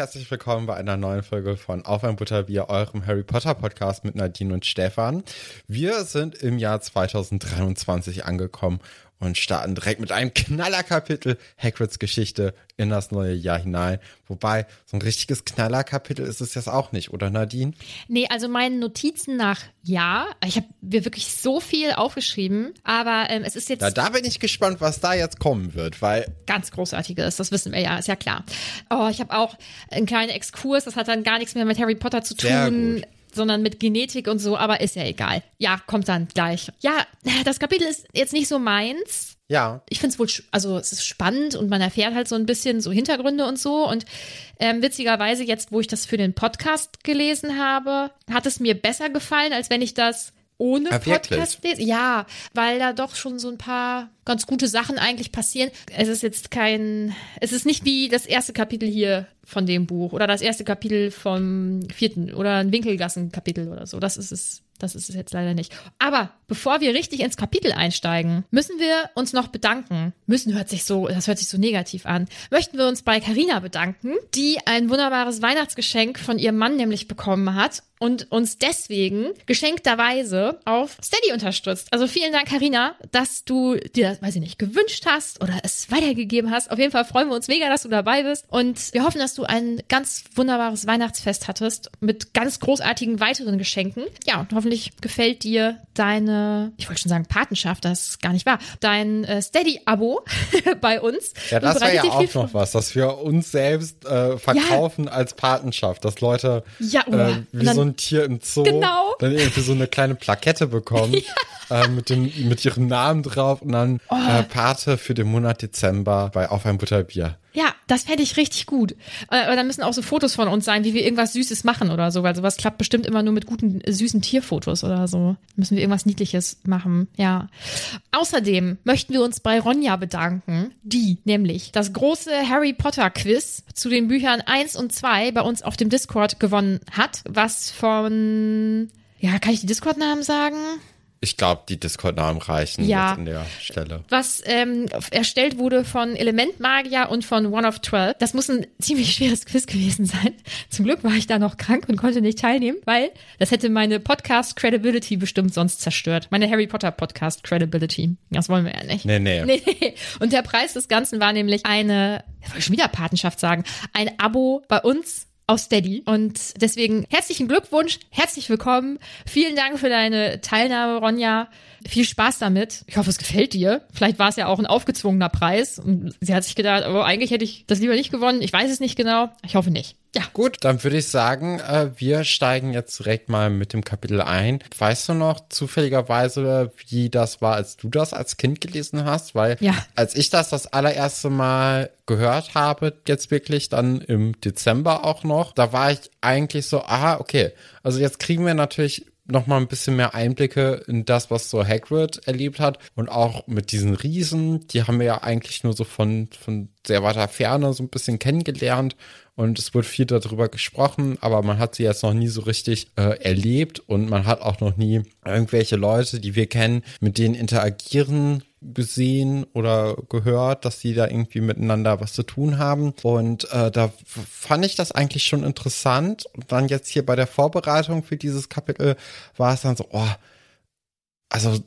Herzlich willkommen bei einer neuen Folge von Auf ein Butterbier, eurem Harry Potter Podcast mit Nadine und Stefan. Wir sind im Jahr 2023 angekommen und starten direkt mit einem Knallerkapitel Hagrids Geschichte in das neue Jahr hinein. Wobei, so ein richtiges Knallerkapitel ist es jetzt auch nicht, oder Nadine? Nee, also meinen Notizen nach ja. Ich habe mir wirklich so viel aufgeschrieben, aber ähm, es ist jetzt Na, da bin ich gespannt, was da jetzt kommen wird, weil ganz großartiges, das wissen wir ja, ist ja klar. Oh, ich habe auch einen kleinen Exkurs, das hat dann gar nichts mehr mit Harry Potter zu Sehr tun. gut. Sondern mit Genetik und so, aber ist ja egal. Ja, kommt dann gleich. Ja, das Kapitel ist jetzt nicht so meins. ja, ich finde es wohl, also es ist spannend und man erfährt halt so ein bisschen so Hintergründe und so. Und ähm, witzigerweise, jetzt, wo ich das für den Podcast gelesen habe, hat es mir besser gefallen, als wenn ich das ohne Ah? Podcast lese. Ja, weil da doch schon so ein paar ganz gute Sachen eigentlich passieren. Es ist jetzt kein, es ist nicht wie das erste Kapitel hier von dem Buch oder das erste Kapitel vom vierten oder ein Winkelgassen-Kapitel oder so. Das ist es. Das ist es jetzt leider nicht. Aber bevor wir richtig ins Kapitel einsteigen, müssen wir uns noch bedanken. Müssen hört sich so, das hört sich so negativ an. Möchten wir uns bei Carina bedanken, die ein wunderbares Weihnachtsgeschenk von ihrem Mann nämlich bekommen hat und uns deswegen geschenkterweise auf Steady unterstützt. Also vielen Dank, Carina, dass du dir das, weiß ich nicht, gewünscht hast oder es weitergegeben hast. Auf jeden Fall freuen wir uns mega, dass du dabei bist und wir hoffen, dass du ein ganz wunderbares Weihnachtsfest hattest mit ganz großartigen weiteren Geschenken. Ja, und hoffentlich gefällt dir deine, ich wollte schon sagen Patenschaft, das ist gar nicht wahr, dein äh, Steady-Abo bei uns. ja, das wäre ja auch noch was, dass wir uns selbst äh, verkaufen als Patenschaft, dass Leute Ja, oh. äh, wie dann- so ein Tier im Zoo Genau. dann irgendwie so eine kleine Plakette bekommen äh, mit, dem, mit ihrem Namen drauf und dann Oh. äh, Pate für den Monat Dezember bei Auf ein Butterbier. Ja, das fände ich richtig gut. Äh, Aber da müssen auch so Fotos von uns sein, wie wir irgendwas Süßes machen oder so, weil sowas klappt bestimmt immer nur mit guten, äh, süßen Tierfotos oder so. Müssen wir irgendwas Niedliches machen, ja. Außerdem möchten wir uns bei Ronja bedanken, die nämlich das große Harry Potter Quiz zu den Büchern 1 und 2 bei uns auf dem Discord gewonnen hat, was von, ja, kann ich die Discord-Namen sagen? Ich glaube, die Discord-Namen reichen Ja. jetzt an der Stelle. was ähm, erstellt wurde von Elementmagier und von One of Twelve. Das muss ein ziemlich schweres Quiz gewesen sein. Zum Glück war ich da noch krank und konnte nicht teilnehmen, weil das hätte meine Podcast Credibility bestimmt sonst zerstört. Meine Harry Potter Podcast Credibility. Das wollen wir ja nicht. Nee, nee. Nee, nee. Und der Preis des Ganzen war nämlich eine, ich wollte schon wieder Patenschaft sagen, ein Abo bei uns auf Steady. Und deswegen herzlichen Glückwunsch, herzlich willkommen. Vielen Dank für deine Teilnahme, Ronja. Viel Spaß damit. Ich hoffe, es gefällt dir. Vielleicht war es ja auch ein aufgezwungener Preis. Und sie hat sich gedacht, oh, eigentlich hätte ich das lieber nicht gewonnen. Ich weiß es nicht genau. Ich hoffe nicht. Ja. Gut, dann würde ich sagen, äh, wir steigen jetzt direkt mal mit dem Kapitel ein. Weißt du noch zufälligerweise, wie das war, als du das als Kind gelesen hast? Weil Ja. als ich das das allererste Mal gehört habe, jetzt wirklich dann im Dezember auch noch, da war ich eigentlich so, aha, okay. Also jetzt kriegen wir natürlich noch mal ein bisschen mehr Einblicke in das, was so Hagrid erlebt hat und auch mit diesen Riesen, die haben wir ja eigentlich nur so von, von sehr weiter Ferne so ein bisschen kennengelernt und es wird viel darüber gesprochen, aber man hat sie jetzt noch nie so richtig äh, erlebt und man hat auch noch nie irgendwelche Leute, die wir kennen, mit denen interagieren gesehen oder gehört, dass sie da irgendwie miteinander was zu tun haben. Und äh, da fand ich das eigentlich schon interessant. Und dann jetzt hier bei der Vorbereitung für dieses Kapitel war es dann so, oh, also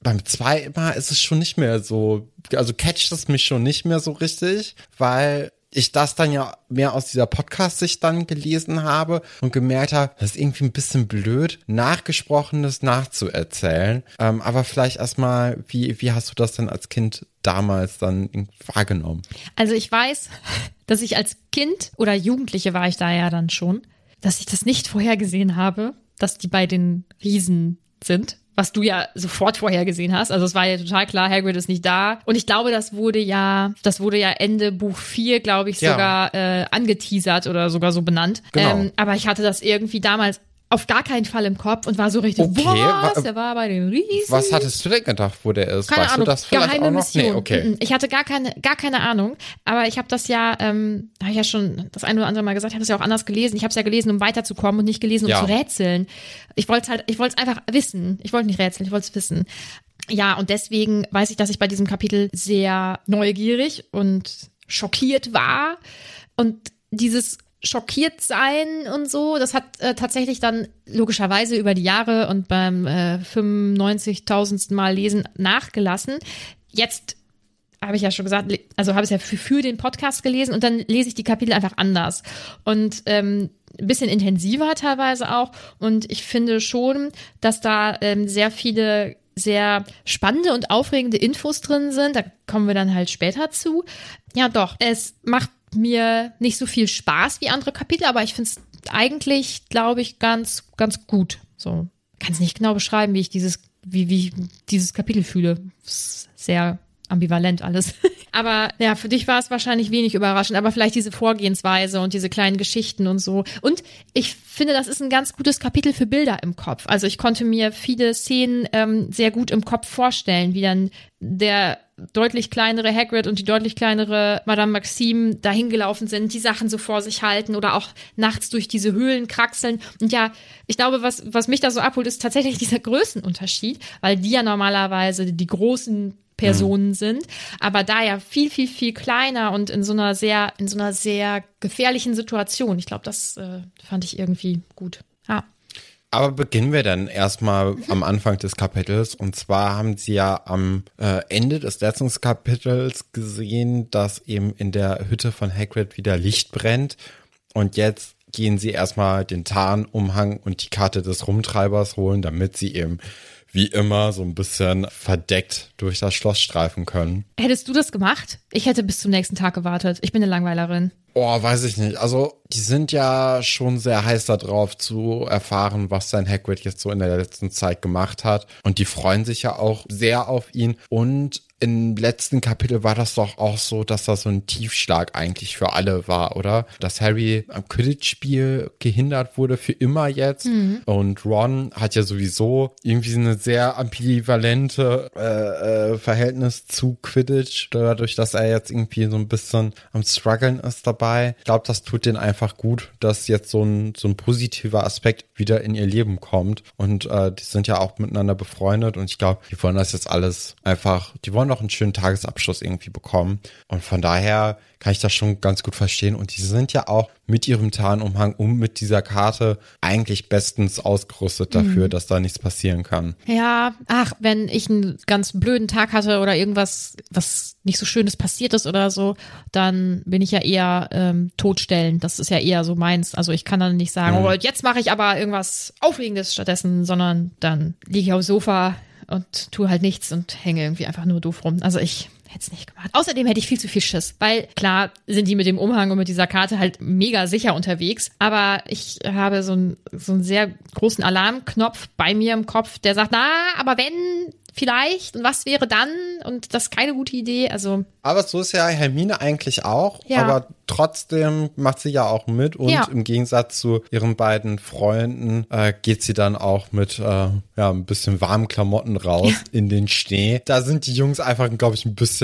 beim zweiten Mal ist es schon nicht mehr so, also catcht es mich schon nicht mehr so richtig, weil ich das dann ja mehr aus dieser Podcast-Sicht dann gelesen habe und gemerkt habe, das ist irgendwie ein bisschen blöd, Nachgesprochenes nachzuerzählen. Ähm, aber vielleicht erstmal, wie, wie hast du das denn als Kind damals dann wahrgenommen? Also ich weiß, dass ich als Kind oder Jugendliche war ich da ja dann schon, dass ich das nicht vorhergesehen habe, dass die bei den Riesen sind. Was du ja sofort vorhergesehen hast. Also es war ja total klar, Hagrid ist nicht da. Und ich glaube, das wurde ja, das wurde ja Ende Buch 4, glaube ich, Ja. sogar äh, angeteasert oder sogar so benannt. Genau. Ähm, aber ich hatte das irgendwie damals auf gar keinen Fall im Kopf und war so richtig, Okay, was? wa- Der war bei den Riesen. Was hattest du denn gedacht, wo der ist? Keine weißt Ahnung, du das vielleicht geheime auch noch? Mission. Nee, okay. Ich hatte gar keine, gar keine Ahnung, aber ich habe das ja, ähm, habe ich ja schon das eine oder andere Mal gesagt, ich habe das ja auch anders gelesen. Ich habe es ja gelesen, um weiterzukommen und nicht gelesen, um Ja. zu rätseln. Ich wollte halt, ich wollte es einfach wissen. Ich wollte nicht rätseln, ich wollte es wissen. Ja, und deswegen weiß ich, dass ich bei diesem Kapitel sehr neugierig und schockiert war. Und dieses schockiert sein und so, das hat äh, tatsächlich dann logischerweise über die Jahre und beim äh, 95.000. Mal lesen nachgelassen. Jetzt habe ich ja schon gesagt, also habe ich es ja für, für den Podcast gelesen und dann lese ich die Kapitel einfach anders und ähm, ein bisschen intensiver teilweise auch. Und ich finde schon, dass da ähm, sehr viele sehr spannende und aufregende Infos drin sind. Da kommen wir dann halt später zu. Ja, doch, es macht mir nicht so viel Spaß wie andere Kapitel, aber ich finde es eigentlich, glaube ich, ganz, ganz gut. So, kann es nicht genau beschreiben, wie ich dieses, wie, wie ich dieses Kapitel fühle. Sehr ambivalent alles. aber ja, für dich war es wahrscheinlich wenig überraschend, aber vielleicht diese Vorgehensweise und diese kleinen Geschichten und so. Und ich finde, das ist ein ganz gutes Kapitel für Bilder im Kopf. Also ich konnte mir viele Szenen ähm, sehr gut im Kopf vorstellen, wie dann der deutlich kleinere Hagrid und die deutlich kleinere Madame Maxime dahin gelaufen sind, die Sachen so vor sich halten oder auch nachts durch diese Höhlen kraxeln. Und ja, ich glaube, was, was mich da so abholt, ist tatsächlich dieser Größenunterschied, weil die ja normalerweise die großen Personen sind, aber da ja viel, viel, viel kleiner und in so einer sehr, in so einer sehr gefährlichen Situation. Ich glaube, das äh, fand ich irgendwie gut. Ja. Aber beginnen wir dann erstmal am Anfang des Kapitels. Und zwar haben sie ja am äh, Ende des letzten Kapitels gesehen, dass eben in der Hütte von Hagrid wieder Licht brennt. Und jetzt gehen sie erstmal den Tarnumhang und die Karte des Rumtreibers holen, damit sie eben wie immer so ein bisschen verdeckt durch das Schloss streifen können. Hättest du das gemacht? Ich hätte bis zum nächsten Tag gewartet. Ich bin eine Langweilerin. Oh, weiß ich nicht. Also, die sind ja schon sehr heiß darauf zu erfahren, was sein Hagrid jetzt so in der letzten Zeit gemacht hat. Und die freuen sich ja auch sehr auf ihn. Und im letzten Kapitel war das doch auch so, dass das so ein Tiefschlag eigentlich für alle war, oder? Dass Harry am Quidditch-Spiel gehindert wurde für immer jetzt. Und Ron hat ja sowieso irgendwie eine sehr ambivalente äh, äh, Verhältnis zu Quidditch, dadurch, dass er jetzt irgendwie so ein bisschen am struggeln ist dabei. Ich glaube, das tut denen einfach gut, dass jetzt so ein, so ein positiver Aspekt wieder in ihr Leben kommt. Und äh, die sind ja auch miteinander befreundet und ich glaube, die wollen das jetzt alles einfach, die wollen noch einen schönen Tagesabschluss irgendwie bekommen. Und von daher kann ich das schon ganz gut verstehen. Und die sind ja auch mit ihrem Tarnumhang und mit dieser Karte eigentlich bestens ausgerüstet dafür, dass da nichts passieren kann. Ja, ach, wenn ich einen ganz blöden Tag hatte oder irgendwas, was nicht so Schönes passiert ist oder so, dann bin ich ja eher ähm, totstellen. Das ist ja eher so meins. Also ich kann dann nicht sagen, oh, jetzt mache ich aber irgendwas Aufregendes stattdessen, sondern dann liege ich aufs Sofa und tue halt nichts und hänge irgendwie einfach nur doof rum. Also ich hätte es nicht gemacht. Außerdem hätte ich viel zu viel Schiss, weil klar sind die mit dem Umhang und mit dieser Karte halt mega sicher unterwegs, aber ich habe so einen, so einen sehr großen Alarmknopf bei mir im Kopf, der sagt, na, aber wenn vielleicht und was wäre dann und das ist keine gute Idee, also. Aber so ist ja Hermine eigentlich auch, Ja. aber trotzdem macht sie ja auch mit und Ja. im Gegensatz zu ihren beiden Freunden äh, geht sie dann auch mit äh, ja, ein bisschen warmen Klamotten raus in den Schnee. Da sind die Jungs einfach, glaube ich, ein bisschen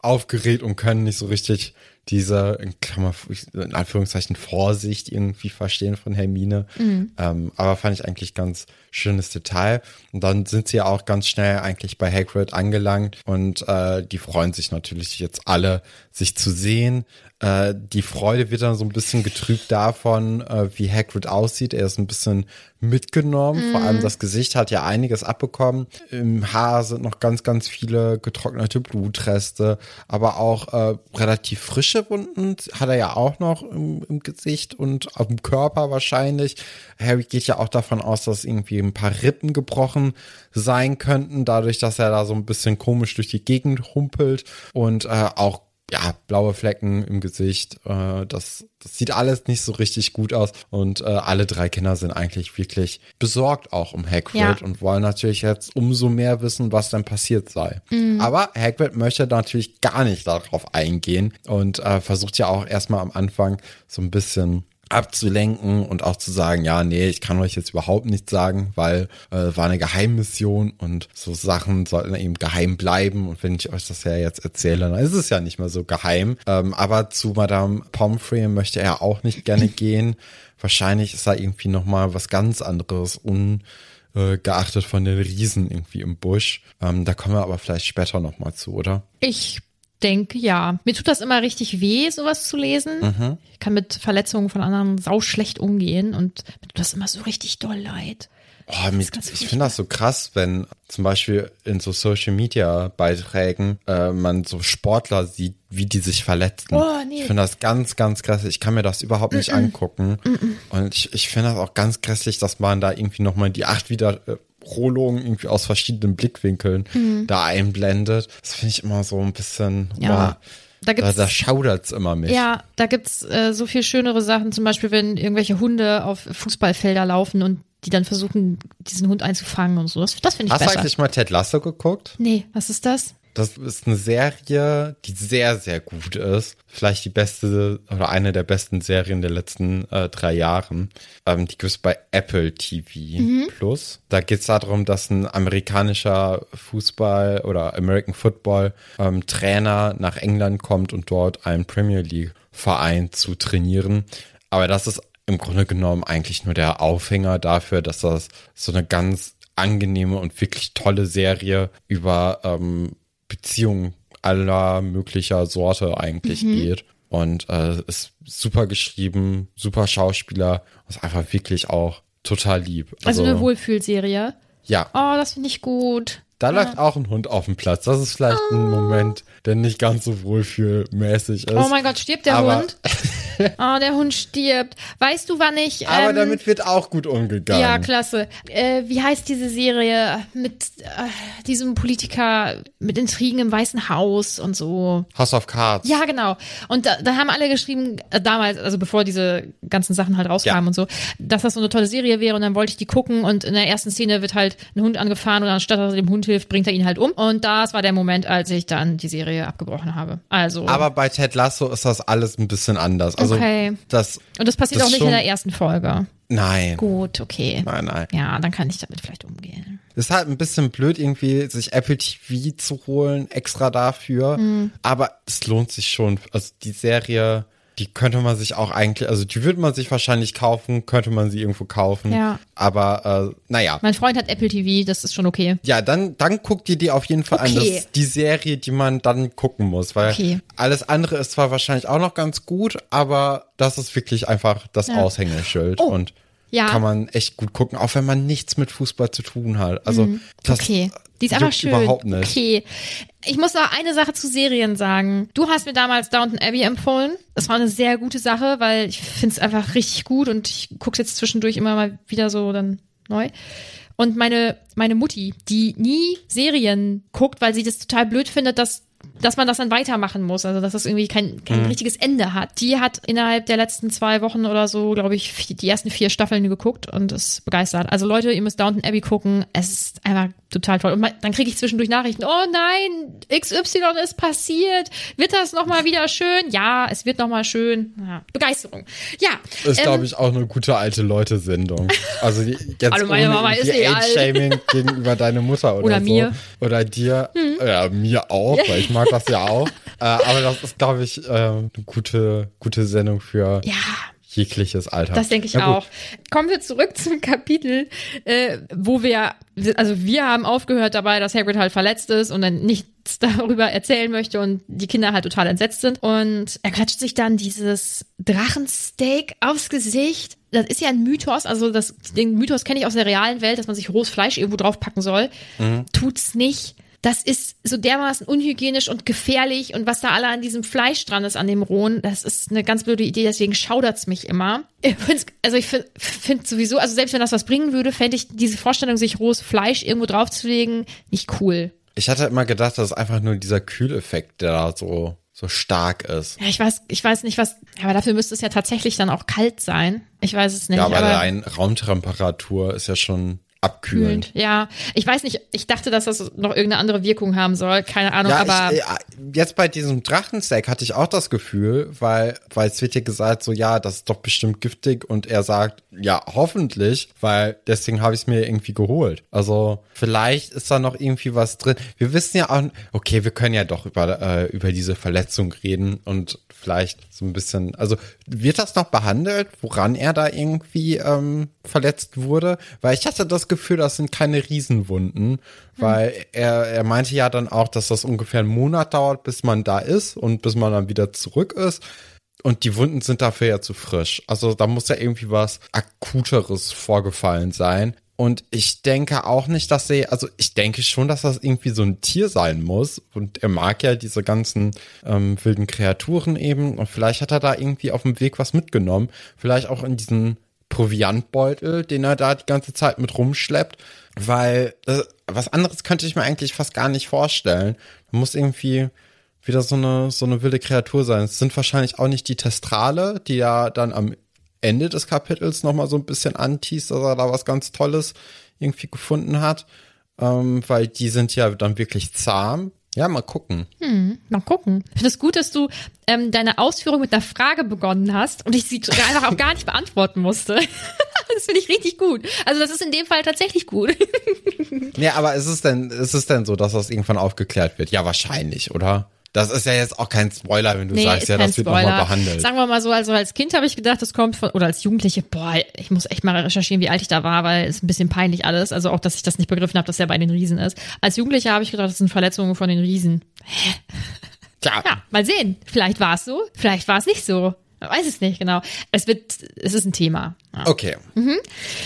aufgeregt und können nicht so richtig diese, in, Klammer, in Anführungszeichen, Vorsicht irgendwie verstehen von Hermine. Ähm, aber fand ich eigentlich ganz schönes Detail. Und dann sind sie ja auch ganz schnell eigentlich bei Hagrid angelangt und äh, die freuen sich natürlich jetzt alle, sich zu sehen. Äh, die Freude wird dann so ein bisschen getrübt davon, äh, wie Hagrid aussieht. Er ist ein bisschen mitgenommen. Vor allem das Gesicht hat ja einiges abbekommen. Im Haar sind noch ganz, ganz viele getrocknete Blutreste, aber auch äh, relativ frische Wunden hat er ja auch noch im, im Gesicht und auf dem Körper wahrscheinlich. Harry geht ja auch davon aus, dass irgendwie ein paar Rippen gebrochen sein könnten, dadurch, dass er da so ein bisschen komisch durch die Gegend humpelt und äh, auch ja, blaue Flecken im Gesicht. Äh, das, das sieht alles nicht so richtig gut aus. Und äh, alle drei Kinder sind eigentlich wirklich besorgt auch um Hagrid Ja. und wollen natürlich jetzt umso mehr wissen, was denn passiert sei. Aber Hagrid möchte natürlich gar nicht darauf eingehen und äh, versucht ja auch erstmal am Anfang so ein bisschen abzulenken und auch zu sagen, ja, nee, ich kann euch jetzt überhaupt nichts sagen, weil äh, war eine Geheimmission und so Sachen sollten eben geheim bleiben und wenn ich euch das ja jetzt erzähle, dann ist es ja nicht mehr so geheim. Ähm, aber zu Madame Pomfrey möchte er auch nicht gerne gehen. Wahrscheinlich ist da irgendwie nochmal was ganz anderes un geachtet von den Riesen irgendwie im Busch. Ähm, da kommen wir aber vielleicht später nochmal zu, oder? Ich denke ja. Mir tut das immer richtig weh, sowas zu lesen. Mhm. Ich kann mit Verletzungen von anderen sau schlecht umgehen und mir tut das immer so richtig doll leid. Oh, mit, ganz ich finde das so krass, wenn zum Beispiel in so Social Media Beiträgen äh, man so Sportler sieht, wie die sich verletzen. Oh, nee. Ich finde das ganz, ganz krass. Ich kann mir das überhaupt nicht angucken. Und ich, ich finde das auch ganz grässlich, dass man da irgendwie nochmal die acht Wiederholungen irgendwie aus verschiedenen Blickwinkeln Mhm. da einblendet. Das finde ich immer so ein bisschen, Ja. boah, Da da, gibt's da schaudert's immer mich. Ja, da gibt's äh, so viel schönere Sachen, zum Beispiel, wenn irgendwelche Hunde auf Fußballfelder laufen und die dann versuchen, diesen Hund einzufangen und so. Das, das finde ich Hast du besser. eigentlich mal Ted Lasso geguckt? Nee, was ist das? Das ist eine Serie, die sehr, sehr gut ist. Vielleicht die beste oder eine der besten Serien der letzten äh, drei Jahren. Ähm, die gibt's bei Apple TV Plus. Da geht's darum, dass ein amerikanischer Fußball oder American Football ähm, Trainer nach England kommt und dort einen Premier League Verein zu trainieren. Aber das ist im Grunde genommen eigentlich nur der Aufhänger dafür, dass das so eine ganz angenehme und wirklich tolle Serie über ähm, Beziehungen aller möglicher Sorte eigentlich geht. Und äh, ist super geschrieben, super Schauspieler, ist einfach wirklich auch total lieb. Also, eine Wohlfühlserie. ja, Oh, das finde ich gut. da läuft auch ein Hund auf dem Platz. Das ist vielleicht ein Moment, der nicht ganz so wohlfühlmäßig ist. Oh mein Gott, stirbt der Aber- Hund? Oh, der Hund stirbt. Weißt du, wann ich. Aber ähm, damit wird auch gut umgegangen. Ja, klasse. Äh, wie heißt diese Serie mit äh, diesem Politiker mit Intrigen im Weißen Haus und so? House of Cards. Ja, genau. Und da, da haben alle geschrieben, äh, damals, also bevor diese ganzen Sachen halt rauskamen Ja. und so, dass das so eine tolle Serie wäre und dann wollte ich die gucken und in der ersten Szene wird halt ein Hund angefahren und anstatt dass er dem Hund hilft, bringt er ihn halt um. Und das war der Moment, als ich dann die Serie abgebrochen habe. Also. Aber bei Ted Lasso ist das alles ein bisschen anders. Also Okay. das. und das passiert das auch nicht in der ersten Folge. Nein. Gut, okay. Nein, nein. Ja, dann kann ich damit vielleicht umgehen. Ist halt ein bisschen blöd, irgendwie sich Apple TV zu holen, extra dafür. Mhm. Aber es lohnt sich schon. Also die Serie, die könnte man sich auch eigentlich, also die würde man sich wahrscheinlich kaufen, könnte man sie irgendwo kaufen. Ja. Aber äh, naja. Mein Freund hat Apple TV, das ist schon okay. Ja, dann, dann guckt ihr die auf jeden Fall an. Das Okay. ist die Serie, die man dann gucken muss, weil Okay. alles andere ist zwar wahrscheinlich auch noch ganz gut, aber das ist wirklich einfach das Ja. Aushängeschild Oh, und ja. kann man echt gut gucken, auch wenn man nichts mit Fußball zu tun hat. Also das Mhm. Okay. Die ist einfach schön. überhaupt nicht. Okay. Ich muss noch eine Sache zu Serien sagen. Du hast mir damals Downton Abbey empfohlen. Das war eine sehr gute Sache, weil ich finde es einfach richtig gut und ich gucke jetzt zwischendurch immer mal wieder so dann neu. Und meine, meine Mutti, die nie Serien guckt, weil sie das total blöd findet, dass dass man das dann weitermachen muss, also dass das irgendwie kein, kein mhm. richtiges Ende hat. Die hat innerhalb der letzten zwei Wochen oder so, glaube ich, die ersten vier Staffeln geguckt und ist begeistert. Also Leute, ihr müsst Downton Abbey gucken. Es ist einfach total toll. Und man, dann kriege ich zwischendurch Nachrichten, oh nein, XY ist passiert. Wird das nochmal wieder schön? Ja, es wird nochmal schön. Ja, Begeisterung. Ja. Ist, ähm, glaube ich, auch eine gute alte Leute-Sendung. Also jetzt Hallo, meine Mama ist eh Age-Shaming gegenüber deiner Mutter oder, oder so. mir. Oder dir. Hm. Ja, mir auch, weil ich mag das ja auch. äh, aber das ist, glaube ich, äh, eine gute, gute Sendung für ja jegliches Alter. Das denke ich auch. Kommen wir zurück zum Kapitel, äh, wo wir, also wir haben aufgehört dabei, dass Hagrid halt verletzt ist und dann nichts darüber erzählen möchte und die Kinder halt total entsetzt sind. Und er klatscht sich dann dieses Drachensteak aufs Gesicht. Das ist ja ein Mythos, also das, den Mythos kenne ich aus der realen Welt, dass man sich rohes Fleisch irgendwo draufpacken soll. Mhm. Tut's nicht das ist so dermaßen unhygienisch und gefährlich und was da alle an diesem Fleisch dran ist, an dem Rohen, das ist eine ganz blöde Idee, deswegen schaudert's mich immer. Also ich finde find sowieso, also selbst wenn das was bringen würde, fände ich diese Vorstellung, sich rohes Fleisch irgendwo draufzulegen, nicht cool. Ich hatte immer gedacht, das ist einfach nur dieser Kühleffekt, der da so so stark ist. Ja, ich weiß, ich weiß nicht, was, aber dafür müsste es ja tatsächlich dann auch kalt sein. Ich weiß es nicht. Ja, aber, aber allein Raumtemperatur ist ja schon abkühlend. Ja, ich weiß nicht, ich dachte, dass das noch irgendeine andere Wirkung haben soll, keine Ahnung, ja, aber. Ich, äh, jetzt bei diesem Drachensteak hatte ich auch das Gefühl, weil, weil es wird ja gesagt, so, ja, das ist doch bestimmt giftig und er sagt, ja, hoffentlich, weil deswegen habe ich es mir irgendwie geholt. Also, vielleicht ist da noch irgendwie was drin. Wir wissen ja auch, okay, wir können ja doch über, äh, über diese Verletzung reden und vielleicht so ein bisschen, also wird das noch behandelt, woran er da irgendwie ähm, verletzt wurde? Weil ich hatte das Gefühl, das sind keine Riesenwunden, weil hm. er, er meinte ja dann auch, dass das ungefähr einen Monat dauert, bis man da ist und bis man dann wieder zurück ist. Und die Wunden sind dafür ja zu frisch. Also da muss ja irgendwie was Akuteres vorgefallen sein. Und ich denke auch nicht, dass er, also ich denke schon, dass das irgendwie so ein Tier sein muss. Und er mag ja diese ganzen ähm, wilden Kreaturen eben. Und vielleicht hat er da irgendwie auf dem Weg was mitgenommen. Vielleicht auch in diesen Proviantbeutel, den er da die ganze Zeit mit rumschleppt. Weil äh, was anderes könnte ich mir eigentlich fast gar nicht vorstellen. Man muss irgendwie wieder so eine, so eine wilde Kreatur sein. Es sind wahrscheinlich auch nicht die Testrale, die ja dann am Ende des Kapitels nochmal so ein bisschen anteast, dass er da was ganz Tolles irgendwie gefunden hat. Ähm, weil die sind ja dann wirklich zahm. Ja, mal gucken. Hm, mal gucken. Ich finde es gut, dass du ähm, deine Ausführung mit einer Frage begonnen hast und ich sie einfach auch gar nicht beantworten musste. das finde ich richtig gut. Also das ist in dem Fall tatsächlich gut. ja, aber ist es denn, ist es denn so, dass das irgendwann aufgeklärt wird? Ja, wahrscheinlich, oder? Das ist ja jetzt auch kein Spoiler, wenn du nee, sagst, ja, das wird nochmal behandelt. Sagen wir mal so, also als Kind habe ich gedacht, das kommt von, oder als Jugendliche, boah, ich muss echt mal recherchieren, wie alt ich da war, weil es ein bisschen peinlich alles. Also auch, dass ich das nicht begriffen habe, dass er bei den Riesen ist. Als Jugendlicher habe ich gedacht, das sind Verletzungen von den Riesen. Hä? Tja. Ja, mal sehen. Vielleicht war es so, vielleicht war es nicht so. Man weiß es nicht genau. Es wird, es ist ein Thema. Ja. Okay. Mhm.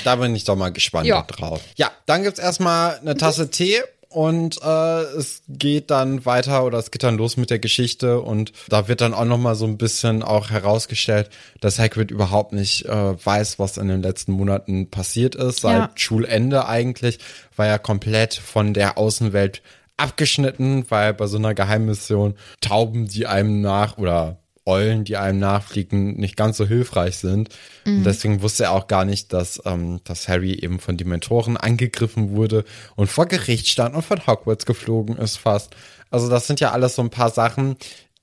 Da bin ich doch mal gespannt ja. drauf. Ja, dann gibt's erstmal eine Tasse mhm. Tee und äh, es geht dann weiter oder es geht dann los mit der Geschichte und da wird dann auch noch mal so ein bisschen auch herausgestellt, dass Hagrid überhaupt nicht äh, weiß, was in den letzten Monaten passiert ist. Seit ja. Schulende eigentlich war er komplett von der Außenwelt abgeschnitten, weil bei so einer Geheimmission Tauben, die einem nach oder Eulen, die einem nachfliegen, nicht ganz so hilfreich sind. Mhm. Und deswegen wusste er auch gar nicht, dass, ähm, dass Harry eben von Dementoren angegriffen wurde und vor Gericht stand und von Hogwarts geflogen ist fast. Also das sind ja alles so ein paar Sachen,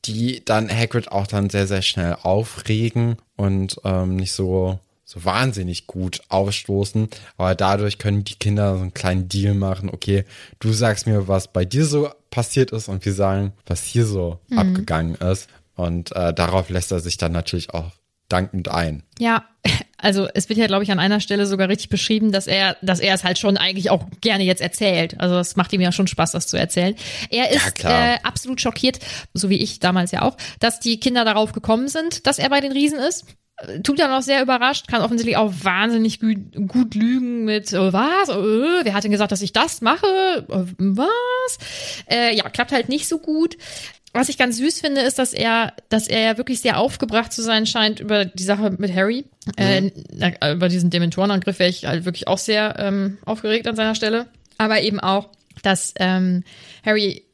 die dann Hagrid auch dann sehr, sehr schnell aufregen und ähm, nicht so so wahnsinnig gut aufstoßen. Aber dadurch können die Kinder so einen kleinen Deal machen. Okay, du sagst mir, was bei dir so passiert ist und wir sagen, was hier so mhm. abgegangen ist. Und äh, darauf lässt er sich dann natürlich auch dankend ein. Ja, also es wird ja, glaube ich, an einer Stelle sogar richtig beschrieben, dass er, dass er es halt schon eigentlich auch gerne jetzt erzählt. Also es macht ihm ja schon Spaß, das zu erzählen. Er ist ja, äh, absolut schockiert, so wie ich damals ja auch, dass die Kinder darauf gekommen sind, dass er bei den Riesen ist. Tut dann auch sehr überrascht, kann offensichtlich auch wahnsinnig gut, gut lügen mit äh, was? Äh, wer hat denn gesagt, dass ich das mache? Äh, was? Äh, ja, klappt halt nicht so gut. was ich ganz süß finde, ist, dass er, dass er ja wirklich sehr aufgebracht zu sein scheint über die Sache mit Harry. Mhm. Äh, über diesen Dementorenangriff wäre ich halt wirklich auch sehr ähm, aufgeregt an seiner Stelle. Aber eben auch, dass ähm, Harry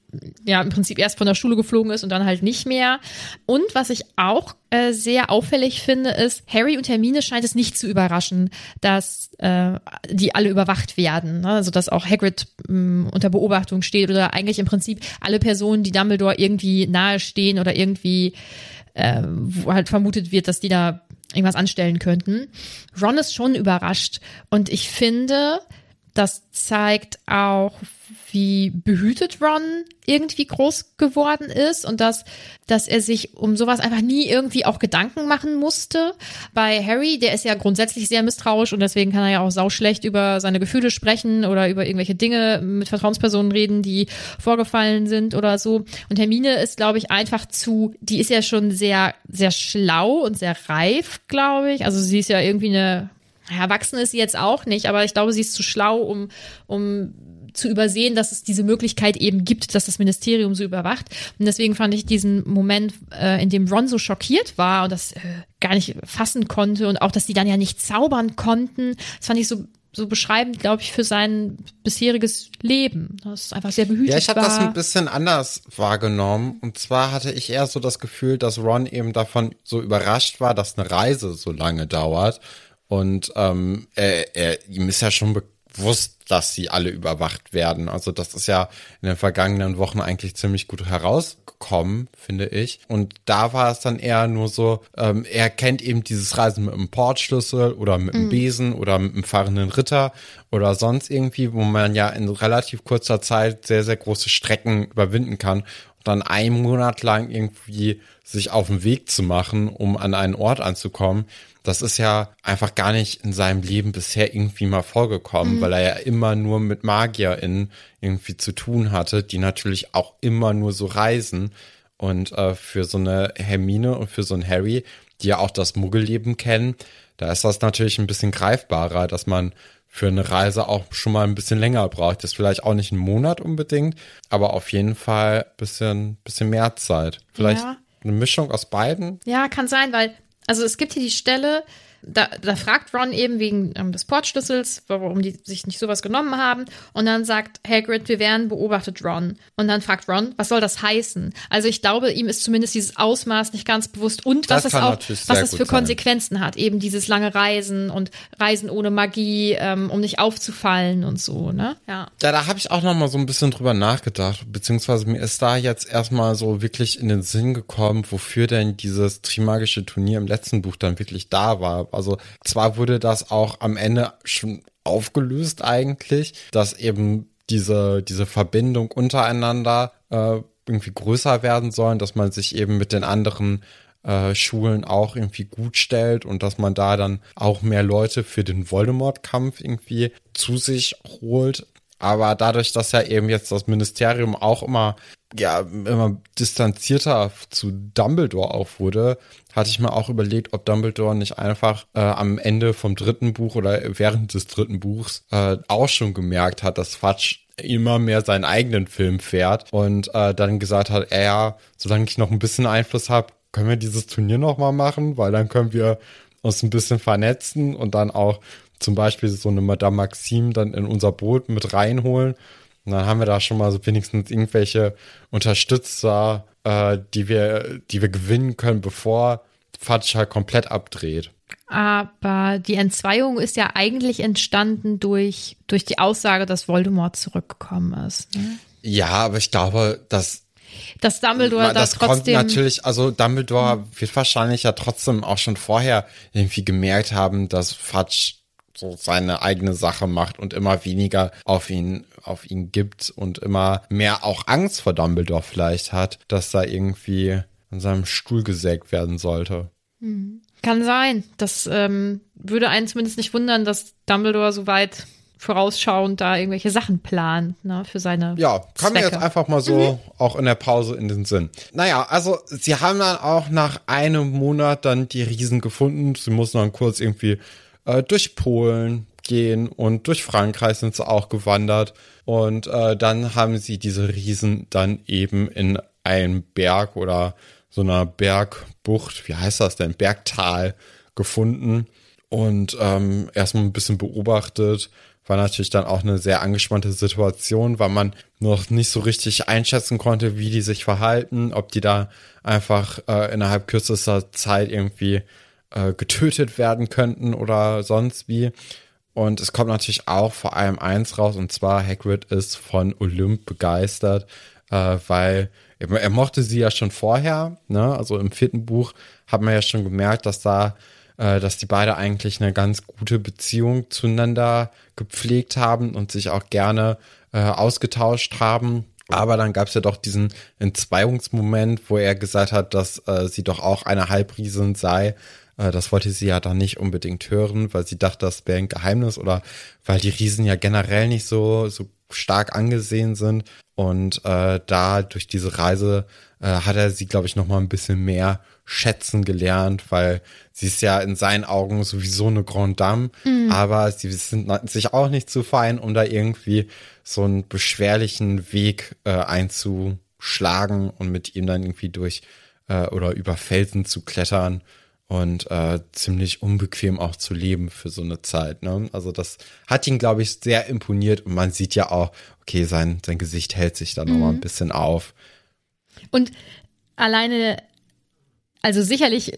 ja im Prinzip erst von der Schule geflogen ist und dann halt nicht mehr. Und was ich auch äh, sehr auffällig finde, ist, Harry und Hermine scheint es nicht zu überraschen, dass äh, die alle überwacht werden. Ne? Also dass auch Hagrid mh, unter Beobachtung steht oder eigentlich im Prinzip alle Personen, die Dumbledore irgendwie nahestehen oder irgendwie äh, wo halt vermutet wird, dass die da irgendwas anstellen könnten. Ron ist schon überrascht und ich finde, das zeigt auch, wie behütet Ron irgendwie groß geworden ist und dass, dass er sich um sowas einfach nie irgendwie auch Gedanken machen musste. Bei Harry, der ist ja grundsätzlich sehr misstrauisch und deswegen kann er ja auch sauschlecht über seine Gefühle sprechen oder über irgendwelche Dinge mit Vertrauenspersonen reden, die vorgefallen sind oder so. Und Hermine ist, glaube ich, einfach zu, die ist ja schon sehr, sehr schlau und sehr reif, glaube ich. Also sie ist ja irgendwie eine Erwachsen ist sie jetzt auch nicht, aber ich glaube, sie ist zu schlau, um, um zu übersehen, dass es diese Möglichkeit eben gibt, dass das Ministerium so überwacht. Und deswegen fand ich diesen Moment, äh, in dem Ron so schockiert war und das äh, gar nicht fassen konnte und auch, dass die dann ja nicht zaubern konnten, das fand ich so so beschreibend, glaube ich, für sein bisheriges Leben. Das ist einfach sehr behütet Ja, ich habe das ein bisschen anders wahrgenommen. Und zwar hatte ich eher so das Gefühl, dass Ron eben davon so überrascht war, dass eine Reise so lange dauert. Und ähm, er, er, ihm ist ja schon bewusst, dass sie alle überwacht werden. Also das ist ja in den vergangenen Wochen eigentlich ziemlich gut herausgekommen, finde ich. Und da war es dann eher nur so, ähm, er kennt eben dieses Reisen mit einem Portschlüssel oder mit einem mhm. Besen oder mit einem fahrenden Ritter oder sonst irgendwie, wo man ja in relativ kurzer Zeit sehr, sehr große Strecken überwinden kann. Und dann einen Monat lang irgendwie sich auf den Weg zu machen, um an einen Ort anzukommen das ist ja einfach gar nicht in seinem Leben bisher irgendwie mal vorgekommen, mhm. weil er ja immer nur mit MagierInnen irgendwie zu tun hatte, die natürlich auch immer nur so reisen. Und äh, für so eine Hermine und für so ein Harry, die ja auch das Muggelleben kennen, da ist das natürlich ein bisschen greifbarer, dass man für eine Reise auch schon mal ein bisschen länger braucht. Das ist vielleicht auch nicht ein Monat unbedingt, aber auf jeden Fall ein bisschen, bisschen mehr Zeit. Vielleicht ja. eine Mischung aus beiden. Ja, kann sein, weil also es gibt hier die Stelle, da, da fragt Ron eben wegen ähm, des Portschlüssels, warum die sich nicht sowas genommen haben. Und dann sagt Hagrid, wir werden beobachtet, Ron. Und dann fragt Ron, was soll das heißen? Also ich glaube, ihm ist zumindest dieses Ausmaß nicht ganz bewusst und was es auch, was es für Konsequenzen sein. hat. Eben dieses lange Reisen und Reisen ohne Magie, ähm, um nicht aufzufallen und so, ne? Ja. Ja, da habe ich auch noch mal so ein bisschen drüber nachgedacht, beziehungsweise mir ist da jetzt erstmal so wirklich in den Sinn gekommen, wofür denn dieses Trimagische Turnier im letzten Buch dann wirklich da war also zwar wurde das auch am Ende schon aufgelöst eigentlich, dass eben diese, diese Verbindung untereinander äh, irgendwie größer werden sollen, dass man sich eben mit den anderen äh, Schulen auch irgendwie gut stellt und dass man da dann auch mehr Leute für den Voldemort-Kampf irgendwie zu sich holt. Aber dadurch, dass ja eben jetzt das Ministerium auch immer, ja, immer distanzierter zu Dumbledore auch wurde, hatte ich mir auch überlegt, ob Dumbledore nicht einfach äh, am Ende vom dritten Buch oder während des dritten Buchs äh, auch schon gemerkt hat, dass Fatsch immer mehr seinen eigenen Film fährt und äh, dann gesagt hat, ja, solange ich noch ein bisschen Einfluss habe, können wir dieses Turnier noch mal machen, weil dann können wir uns ein bisschen vernetzen und dann auch zum Beispiel so eine Madame Maxime dann in unser Boot mit reinholen. Und dann haben wir da schon mal so wenigstens irgendwelche Unterstützer, äh, die wir, die wir gewinnen können, bevor Fatsch halt komplett abdreht. Aber die Entzweiung ist ja eigentlich entstanden durch, durch die Aussage, dass Voldemort zurückgekommen ist. Ne? Ja, aber ich glaube, dass dass Dumbledore man, das, das trotzdem kommt natürlich, also Dumbledore mhm. wird wahrscheinlich ja trotzdem auch schon vorher irgendwie gemerkt haben, dass Fatsch so seine eigene Sache macht und immer weniger auf ihn auf ihn gibt und immer mehr auch Angst vor Dumbledore vielleicht hat, dass da irgendwie an seinem Stuhl gesägt werden sollte. Hm. Kann sein. Das ähm, würde einen zumindest nicht wundern, dass Dumbledore so weit vorausschauend da irgendwelche Sachen plant, ne, für seine. Ja, kam mir jetzt einfach mal so mhm. auch in der Pause in den Sinn. Naja, also sie haben dann auch nach einem Monat dann die Riesen gefunden. Sie mussten dann kurz irgendwie äh, durch Polen gehen und durch Frankreich sind sie auch gewandert. Und äh, dann haben sie diese Riesen dann eben in einem Berg oder so einer Bergbucht, wie heißt das denn, Bergtal gefunden und ähm, erstmal ein bisschen beobachtet. War natürlich dann auch eine sehr angespannte Situation, weil man noch nicht so richtig einschätzen konnte, wie die sich verhalten, ob die da einfach äh, innerhalb kürzester Zeit irgendwie äh, getötet werden könnten oder sonst wie. Und es kommt natürlich auch vor allem eins raus, und zwar Hagrid ist von Olymp begeistert, äh, weil er, er, mochte sie ja schon vorher, ne? Also im vierten Buch hat man ja schon gemerkt, dass da, äh, dass die beide eigentlich eine ganz gute Beziehung zueinander gepflegt haben und sich auch gerne äh, ausgetauscht haben. Aber dann gab es ja doch diesen Entzweiungsmoment, wo er gesagt hat, dass äh, sie doch auch eine Halbriesin sei, das wollte sie ja dann nicht unbedingt hören, weil sie dachte, das wäre ein Geheimnis oder weil die Riesen ja generell nicht so, so stark angesehen sind. Und äh, da durch diese Reise äh, hat er sie, glaube ich, noch mal ein bisschen mehr schätzen gelernt, weil sie ist ja in seinen Augen sowieso eine Grand Dame, mhm. aber sie sind sich auch nicht zu fein, um da irgendwie so einen beschwerlichen Weg äh, einzuschlagen und mit ihm dann irgendwie durch äh, oder über Felsen zu klettern und äh, ziemlich unbequem auch zu leben für so eine Zeit. Ne? Also das hat ihn, glaube ich, sehr imponiert und man sieht ja auch, okay, sein, sein Gesicht hält sich da mhm. nochmal ein bisschen auf. Und alleine, also sicherlich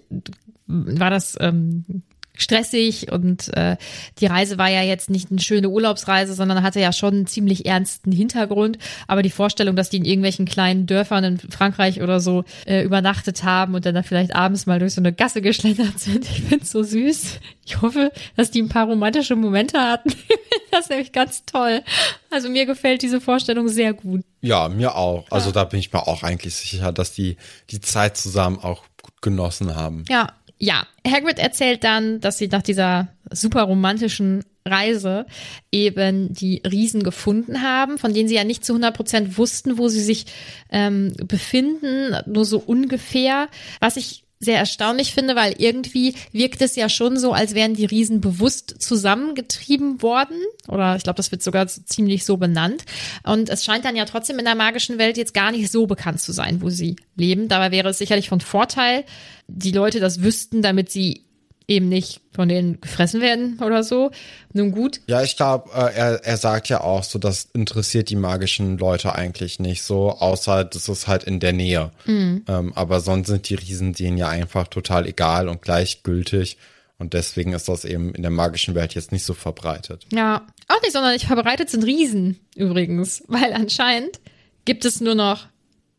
war das ähm, stressig und äh, die Reise war ja jetzt nicht eine schöne Urlaubsreise, sondern hatte ja schon einen ziemlich ernsten Hintergrund. Aber die Vorstellung, dass die in irgendwelchen kleinen Dörfern in Frankreich oder so äh, übernachtet haben und dann da vielleicht abends mal durch so eine Gasse geschlendert sind, ich find's so süß. Ich hoffe, dass die ein paar romantische Momente hatten. das ist nämlich ganz toll. Also mir gefällt diese Vorstellung sehr gut. Ja, mir auch. Also da bin ich mir auch eigentlich sicher, dass die die Zeit zusammen auch gut genossen haben. Ja, ja, Hagrid erzählt dann, dass sie nach dieser super romantischen Reise eben die Riesen gefunden haben, von denen sie ja nicht zu 100 Prozent wussten, wo sie sich ähm, befinden, nur so ungefähr. Was ich sehr erstaunlich finde, weil irgendwie wirkt es ja schon so, als wären die Riesen bewusst zusammengetrieben worden. Oder ich glaube, das wird sogar ziemlich so benannt. Und es scheint dann ja trotzdem in der magischen Welt jetzt gar nicht so bekannt zu sein, wo sie leben. Dabei wäre es sicherlich von Vorteil, die Leute das wüssten, damit sie eben nicht von denen gefressen werden oder so. Nun gut. Ja, ich glaube, äh, er, er sagt ja auch so, das interessiert die magischen Leute eigentlich nicht so, außer das ist halt in der Nähe. Mhm. Ähm, aber sonst sind die Riesen denen ja einfach total egal und gleichgültig. Und deswegen ist das eben in der magischen Welt jetzt nicht so verbreitet. Ja, auch nicht sonderlich verbreitet sind Riesen übrigens, weil anscheinend gibt es nur noch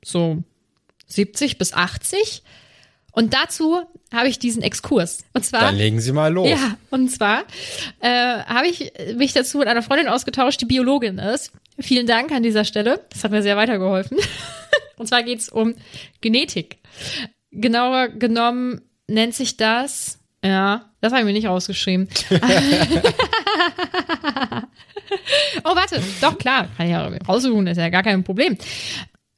so 70 bis 80 und dazu habe ich diesen Exkurs. Und zwar. Dann legen Sie mal los. Ja, und zwar äh, habe ich mich dazu mit einer Freundin ausgetauscht, die Biologin ist. Vielen Dank an dieser Stelle. Das hat mir sehr weitergeholfen. und zwar geht es um Genetik. Genauer genommen nennt sich das. Ja, das habe ich mir nicht rausgeschrieben. oh, warte, doch klar, kann ich ja raussuchen, ist ja gar kein Problem.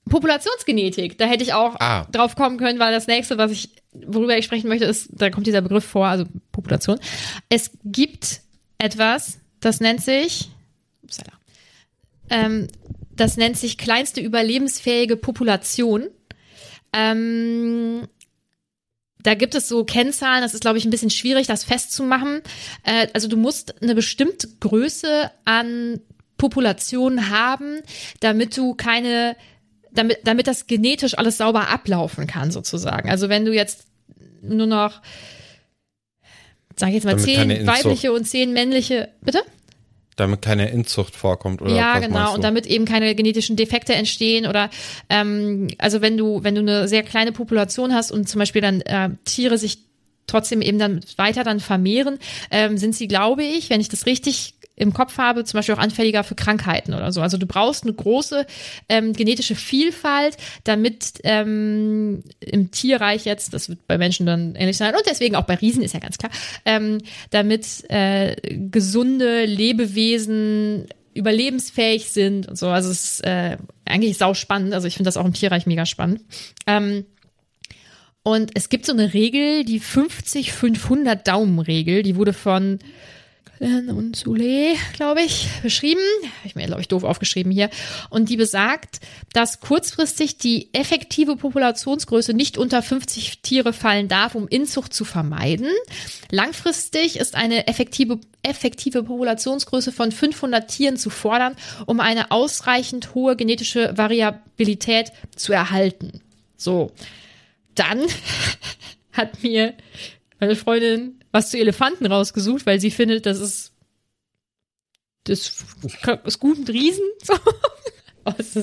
Populationsgenetik, da hätte ich auch ah. drauf kommen können, weil das nächste, was ich, worüber ich sprechen möchte, ist, da kommt dieser Begriff vor, also Population. Es gibt etwas, das nennt sich, upsala, ähm, das nennt sich kleinste überlebensfähige Population. Ähm, da gibt es so Kennzahlen, das ist, glaube ich, ein bisschen schwierig, das festzumachen. Äh, also du musst eine bestimmte Größe an Population haben, damit du keine damit, damit das genetisch alles sauber ablaufen kann, sozusagen. Also wenn du jetzt nur noch, sag ich jetzt mal, damit zehn weibliche und zehn männliche, bitte? Damit keine Inzucht vorkommt oder Ja, genau. Und damit eben keine genetischen Defekte entstehen oder ähm, also wenn du wenn du eine sehr kleine Population hast und zum Beispiel dann äh, Tiere sich trotzdem eben dann weiter dann vermehren, ähm, sind sie, glaube ich, wenn ich das richtig im Kopf habe, zum Beispiel auch anfälliger für Krankheiten oder so. Also du brauchst eine große ähm, genetische Vielfalt, damit ähm, im Tierreich jetzt, das wird bei Menschen dann ähnlich sein und deswegen auch bei Riesen ist ja ganz klar, ähm, damit äh, gesunde Lebewesen überlebensfähig sind und so. Also es ist äh, eigentlich sau spannend. Also ich finde das auch im Tierreich mega spannend. Ähm, und es gibt so eine Regel, die 50-500 Daumen-Regel, die wurde von und Sule, glaube ich, beschrieben. Habe ich mir, glaube ich, doof aufgeschrieben hier. Und die besagt, dass kurzfristig die effektive Populationsgröße nicht unter 50 Tiere fallen darf, um Inzucht zu vermeiden. Langfristig ist eine effektive, effektive Populationsgröße von 500 Tieren zu fordern, um eine ausreichend hohe genetische Variabilität zu erhalten. So. Dann hat mir meine Freundin was zu Elefanten rausgesucht, weil sie findet, das ist das ist gut mit Riesen. So.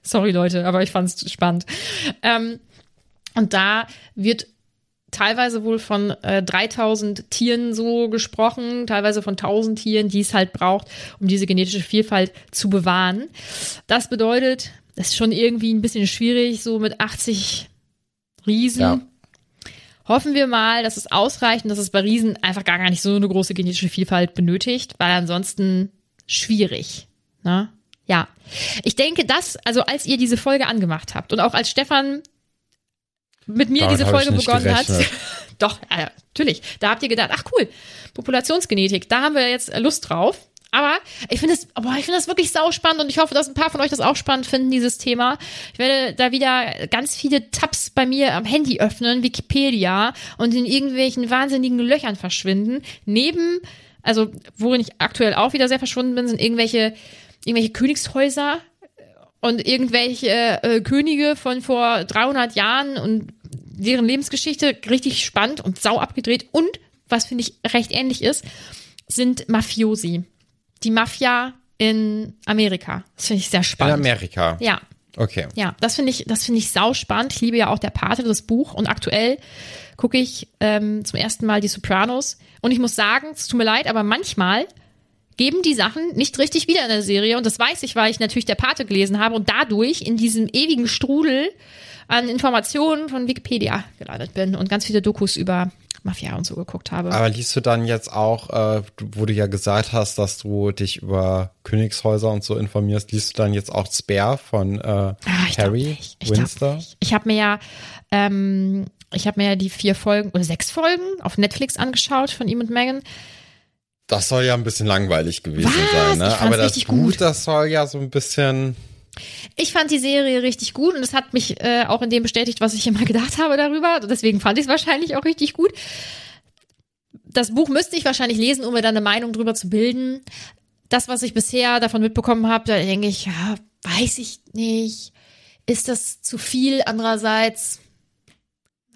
Sorry Leute, aber ich fand es spannend. Ähm, und da wird teilweise wohl von äh, 3000 Tieren so gesprochen, teilweise von 1000 Tieren, die es halt braucht, um diese genetische Vielfalt zu bewahren. Das bedeutet, das ist schon irgendwie ein bisschen schwierig, so mit 80 Riesen. Ja. Hoffen wir mal, dass es ausreicht und dass es bei Riesen einfach gar, gar nicht so eine große genetische Vielfalt benötigt, weil ansonsten schwierig. Ne? Ja. Ich denke, dass, also als ihr diese Folge angemacht habt und auch als Stefan mit mir Damit diese Folge begonnen gerechnet. hat, doch, äh, natürlich, da habt ihr gedacht, ach cool, Populationsgenetik, da haben wir jetzt Lust drauf. Aber ich finde es, boah, ich finde das wirklich sau spannend und ich hoffe, dass ein paar von euch das auch spannend finden, dieses Thema. Ich werde da wieder ganz viele Tabs bei mir am Handy öffnen, Wikipedia und in irgendwelchen wahnsinnigen Löchern verschwinden. Neben, also worin ich aktuell auch wieder sehr verschwunden bin, sind irgendwelche, irgendwelche Königshäuser und irgendwelche äh, Könige von vor 300 Jahren und deren Lebensgeschichte richtig spannend und sau abgedreht und was finde ich recht ähnlich ist, sind Mafiosi die Mafia in Amerika. Das finde ich sehr spannend. In Amerika? Ja. Okay. Ja, das finde ich, das finde ich sau spannend. Ich liebe ja auch der Pate, das Buch. Und aktuell gucke ich ähm, zum ersten Mal die Sopranos. Und ich muss sagen, es tut mir leid, aber manchmal geben die Sachen nicht richtig wieder in der Serie. Und das weiß ich, weil ich natürlich der Pate gelesen habe und dadurch in diesem ewigen Strudel an Informationen von Wikipedia gelandet bin und ganz viele Dokus über Mafia und so geguckt habe. Aber liest du dann jetzt auch, äh, wo du ja gesagt hast, dass du dich über Königshäuser und so informierst, liest du dann jetzt auch Spare von äh, ah, Harry ich Winster? Ich, ich habe mir ja ähm, ich habe mir ja die vier Folgen oder sechs Folgen auf Netflix angeschaut von ihm und Megan. Das soll ja ein bisschen langweilig gewesen Was? sein, ne? Aber das Buch, gut. das soll ja so ein bisschen ich fand die Serie richtig gut und es hat mich äh, auch in dem bestätigt, was ich immer gedacht habe darüber. Deswegen fand ich es wahrscheinlich auch richtig gut. Das Buch müsste ich wahrscheinlich lesen, um mir dann eine Meinung drüber zu bilden. Das, was ich bisher davon mitbekommen habe, da denke ich, ja, weiß ich nicht. Ist das zu viel? Andererseits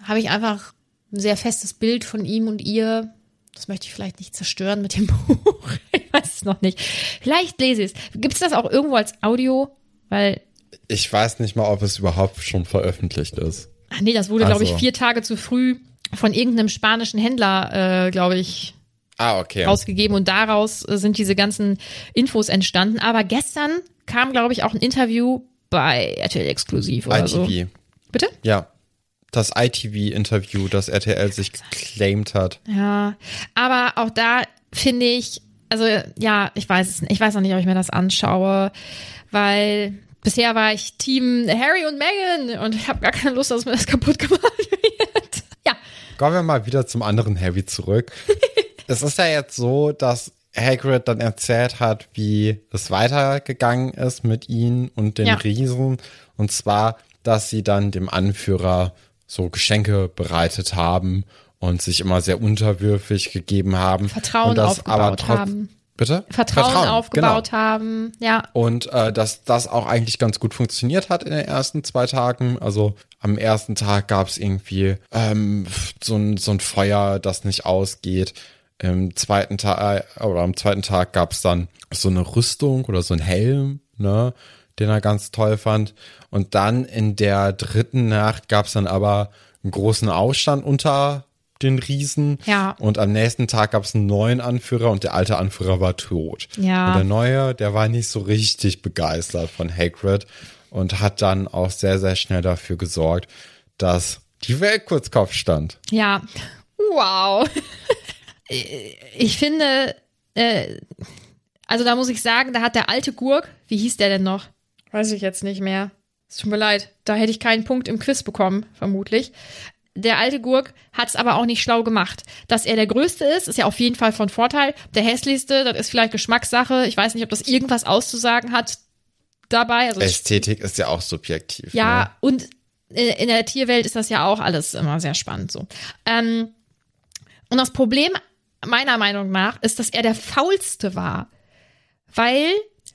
habe ich einfach ein sehr festes Bild von ihm und ihr. Das möchte ich vielleicht nicht zerstören mit dem Buch. ich weiß es noch nicht. Vielleicht lese ich es. Gibt es das auch irgendwo als Audio? Weil. Ich weiß nicht mal, ob es überhaupt schon veröffentlicht ist. Ach nee, das wurde, also. glaube ich, vier Tage zu früh von irgendeinem spanischen Händler, äh, glaube ich, ah, okay. rausgegeben. Und daraus äh, sind diese ganzen Infos entstanden. Aber gestern kam, glaube ich, auch ein Interview bei RTL Exklusiv oder ITV. so. Bitte? Ja. Das ITV-Interview, das RTL sich geclaimed hat. Ja, aber auch da finde ich, also ja, ich weiß es nicht, ich weiß noch nicht, ob ich mir das anschaue weil bisher war ich Team Harry und Meghan und ich habe gar keine Lust, dass mir das kaputt gemacht wird. ja. Kommen wir mal wieder zum anderen Harry zurück. es ist ja jetzt so, dass Hagrid dann erzählt hat, wie es weitergegangen ist mit ihnen und den ja. Riesen. Und zwar, dass sie dann dem Anführer so Geschenke bereitet haben und sich immer sehr unterwürfig gegeben haben. Vertrauen und das aufgebaut aber haben. Bitte? Vertrauen, Vertrauen aufgebaut genau. haben, ja. Und äh, dass das auch eigentlich ganz gut funktioniert hat in den ersten zwei Tagen. Also am ersten Tag gab es irgendwie ähm, so, ein, so ein Feuer, das nicht ausgeht. Im zweiten Tag äh, oder am zweiten Tag gab es dann so eine Rüstung oder so ein Helm, ne, den er ganz toll fand. Und dann in der dritten Nacht gab es dann aber einen großen Aufstand unter den Riesen. Ja. Und am nächsten Tag gab es einen neuen Anführer und der alte Anführer war tot. Ja. Und der neue, der war nicht so richtig begeistert von Hagrid und hat dann auch sehr, sehr schnell dafür gesorgt, dass die Welt kurz Kopf stand. Ja. Wow. ich finde, äh, also da muss ich sagen, da hat der alte Gurk, wie hieß der denn noch? Weiß ich jetzt nicht mehr. Es tut mir leid, da hätte ich keinen Punkt im Quiz bekommen, vermutlich der alte Gurk hat es aber auch nicht schlau gemacht. Dass er der Größte ist, ist ja auf jeden Fall von Vorteil. Der hässlichste, das ist vielleicht Geschmackssache. Ich weiß nicht, ob das irgendwas auszusagen hat dabei. Also Ästhetik ist ja auch subjektiv. ja, Ne? und in der Tierwelt ist das ja auch alles immer sehr spannend so. Ähm, und das Problem meiner Meinung nach ist, dass er der faulste war, weil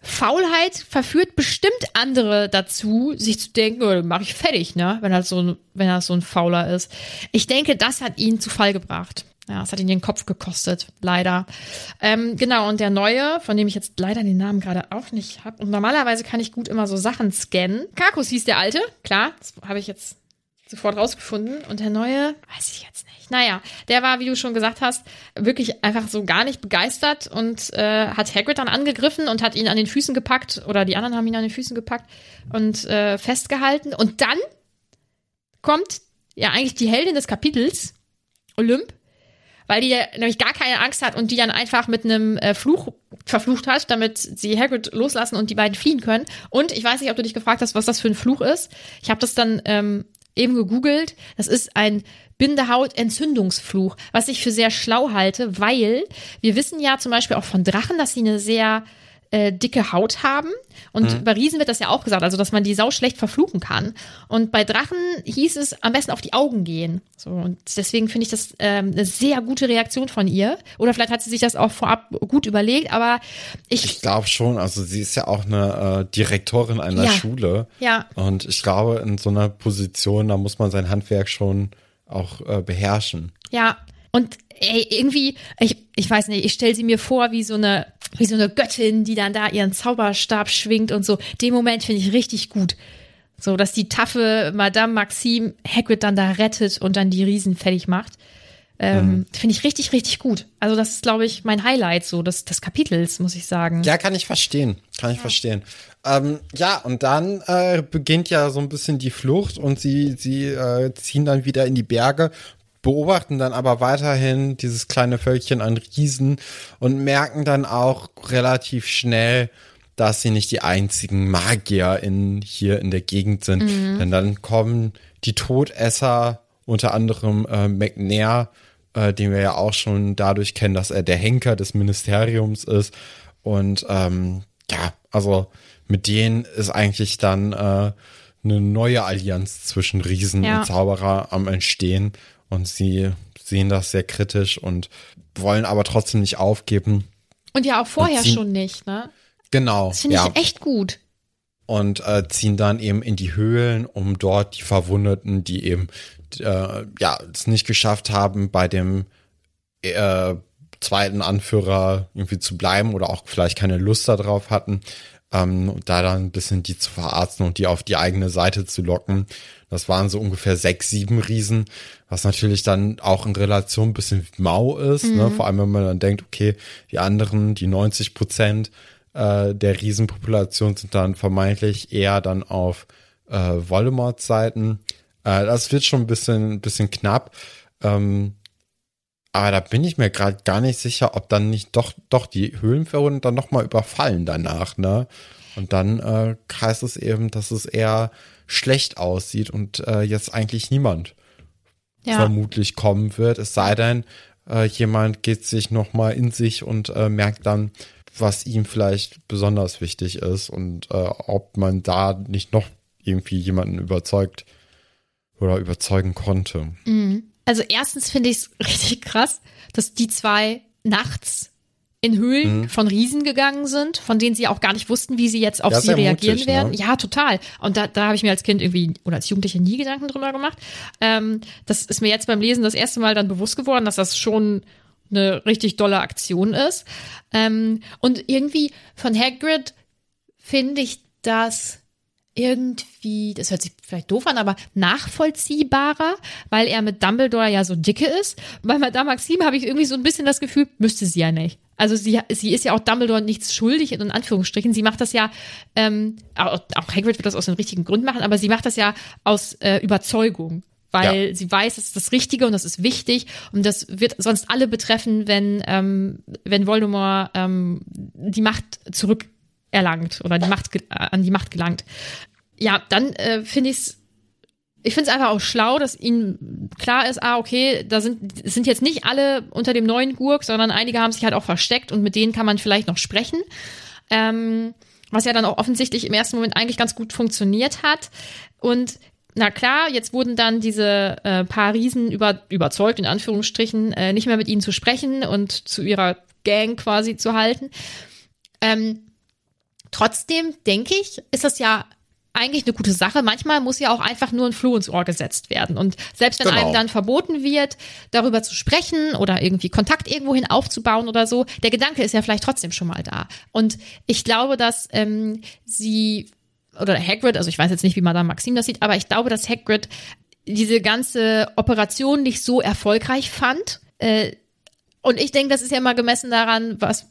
Faulheit verführt bestimmt andere dazu, sich zu denken, oh, mache ich fertig, ne, wenn er so ein, wenn er so ein Fauler ist. Ich denke, das hat ihn zu Fall gebracht. Ja, es hat ihn den Kopf gekostet, leider. Ähm, genau, und der neue, von dem ich jetzt leider den Namen gerade auch nicht habe. Und normalerweise kann ich gut immer so Sachen scannen. Kakus hieß der alte, klar, das habe ich jetzt sofort rausgefunden. Und der neue, weiß ich jetzt nicht. Naja, der war, wie du schon gesagt hast, wirklich einfach so gar nicht begeistert und äh, hat Hagrid dann angegriffen und hat ihn an den Füßen gepackt, oder die anderen haben ihn an den Füßen gepackt und äh, festgehalten. Und dann kommt ja eigentlich die Heldin des Kapitels, Olymp, weil die nämlich gar keine Angst hat und die dann einfach mit einem äh, Fluch verflucht hat, damit sie Hagrid loslassen und die beiden fliehen können. Und ich weiß nicht, ob du dich gefragt hast, was das für ein Fluch ist. Ich habe das dann ähm, eben gegoogelt. Das ist ein Bindehaut-Entzündungsfluch, was ich für sehr schlau halte, weil wir wissen ja zum Beispiel auch von Drachen, dass sie eine sehr äh, dicke Haut haben. Und bei Riesen wird das ja auch gesagt, also dass man die sau schlecht verfluchen kann. Und bei Drachen hieß es am besten auf die Augen gehen. So, und deswegen finde ich das ähm, eine sehr gute Reaktion von ihr. Oder vielleicht hat sie sich das auch vorab gut überlegt, aber ich. Ich glaube schon, also sie ist ja auch eine äh, Direktorin einer Ja. Schule. Ja. Und ich glaube, in so einer Position, da muss man sein Handwerk schon auch äh, beherrschen. Ja, und ey, irgendwie, ich, ich weiß nicht, ich stelle sie mir vor wie so eine, wie so eine Göttin, die dann da ihren Zauberstab schwingt und so. Den Moment finde ich richtig gut. So, dass die taffe Madame Maxime Hagrid dann da rettet und dann die Riesen fertig macht. Ähm, Finde ich richtig, richtig gut. Also, das ist, glaube ich, mein Highlight so des, des Kapitels, muss ich sagen. Ja, kann ich verstehen. Kann ich verstehen. Ähm, ja, und dann äh, beginnt ja so ein bisschen die Flucht und sie, sie äh, ziehen dann wieder in die Berge, beobachten dann aber weiterhin dieses kleine Völkchen an Riesen und merken dann auch relativ schnell, dass sie nicht die einzigen Magier in, hier in der Gegend sind. Denn dann kommen die Todesser, unter anderem äh, McNair, äh, den wir ja auch schon dadurch kennen, dass er der Henker des Ministeriums ist. Und ähm, ja, also mit denen ist eigentlich dann äh, eine neue Allianz zwischen Riesen Ja. und Zauberer am Entstehen. Und sie sehen das sehr kritisch und wollen aber trotzdem nicht aufgeben. Und ja, auch vorher sie- schon nicht, ne? Genau. Das finde ja. ich echt gut. und äh, ziehen dann eben in die Höhlen, um dort die Verwundeten, die eben äh, ja es nicht geschafft haben, bei dem äh, zweiten Anführer irgendwie zu bleiben oder auch vielleicht keine Lust darauf hatten, ähm, da dann ein bisschen die zu verarzten und die auf die eigene Seite zu locken. Das waren so ungefähr sechs, sieben Riesen, was natürlich dann auch in Relation ein bisschen mau ist, ne? vor allem wenn man dann denkt, okay, die anderen, die 90 Prozent äh, der Riesenpopulation sind dann vermeintlich eher dann auf äh, Voldemorts Seiten. Äh, das wird schon ein bisschen, ein bisschen knapp. Ähm, aber da bin ich mir gerade gar nicht sicher, ob dann nicht doch, doch die Höhlenverwundeten dann nochmal überfallen danach, ne? Und dann äh, heißt es eben, dass es eher schlecht aussieht und äh, jetzt eigentlich niemand Ja. vermutlich kommen wird. Es sei denn, äh, jemand geht sich nochmal in sich und äh, merkt dann, was ihm vielleicht besonders wichtig ist und äh, ob man da nicht noch irgendwie jemanden überzeugt oder überzeugen konnte. Also erstens finde ich es richtig krass, dass die zwei nachts in Höhlen von Riesen gegangen sind, von denen sie auch gar nicht wussten, wie sie jetzt auf Mhm. Ja, sie reagieren mutig, werden. ne? Ja, total. Und da, da habe ich mir als Kind irgendwie oder als Jugendliche nie Gedanken drüber gemacht. Ähm, das ist mir jetzt beim Lesen das erste Mal dann bewusst geworden, dass das schon eine richtig dolle Aktion ist. Ähm, und irgendwie von Hagrid finde ich das irgendwie, das hört sich vielleicht doof an, aber nachvollziehbarer, weil er mit Dumbledore ja so dicke ist. Bei Madame Maxime habe ich irgendwie so ein bisschen das Gefühl, müsste sie ja nicht. Also sie, sie ist ja auch Dumbledore nichts schuldig, in Anführungsstrichen. Sie macht das ja, ähm, auch, auch Hagrid wird das aus den richtigen Gründen machen, aber sie macht das ja aus äh, Überzeugung. Weil Ja. sie weiß, das ist das Richtige und das ist wichtig und das wird sonst alle betreffen, wenn, ähm, wenn Voldemort ähm, die Macht zurückerlangt oder die Macht äh, an die Macht gelangt. Ja, dann äh, finde ich es ich finde es einfach auch schlau, dass ihnen klar ist, ah, okay, da sind, sind jetzt nicht alle unter dem neuen Gurk, sondern einige haben sich halt auch versteckt und mit denen kann man vielleicht noch sprechen. Ähm, was ja dann auch offensichtlich im ersten Moment eigentlich ganz gut funktioniert hat. Und na klar, jetzt wurden dann diese äh, paar Riesen über, überzeugt, in Anführungsstrichen, äh, nicht mehr mit ihnen zu sprechen und zu ihrer Gang quasi zu halten. Ähm, trotzdem denke ich, ist das ja eigentlich eine gute Sache. Manchmal muss ja auch einfach nur ein Floh ins Ohr gesetzt werden. Und selbst wenn Genau. einem dann verboten wird, darüber zu sprechen oder irgendwie Kontakt irgendwohin aufzubauen oder so, der Gedanke ist ja vielleicht trotzdem schon mal da. Und ich glaube, dass ähm, sie oder Hagrid, also ich weiß jetzt nicht, wie Madame Maxim das sieht, aber ich glaube, dass Hagrid diese ganze Operation nicht so erfolgreich fand. Äh, und ich denke, das ist ja immer gemessen daran, was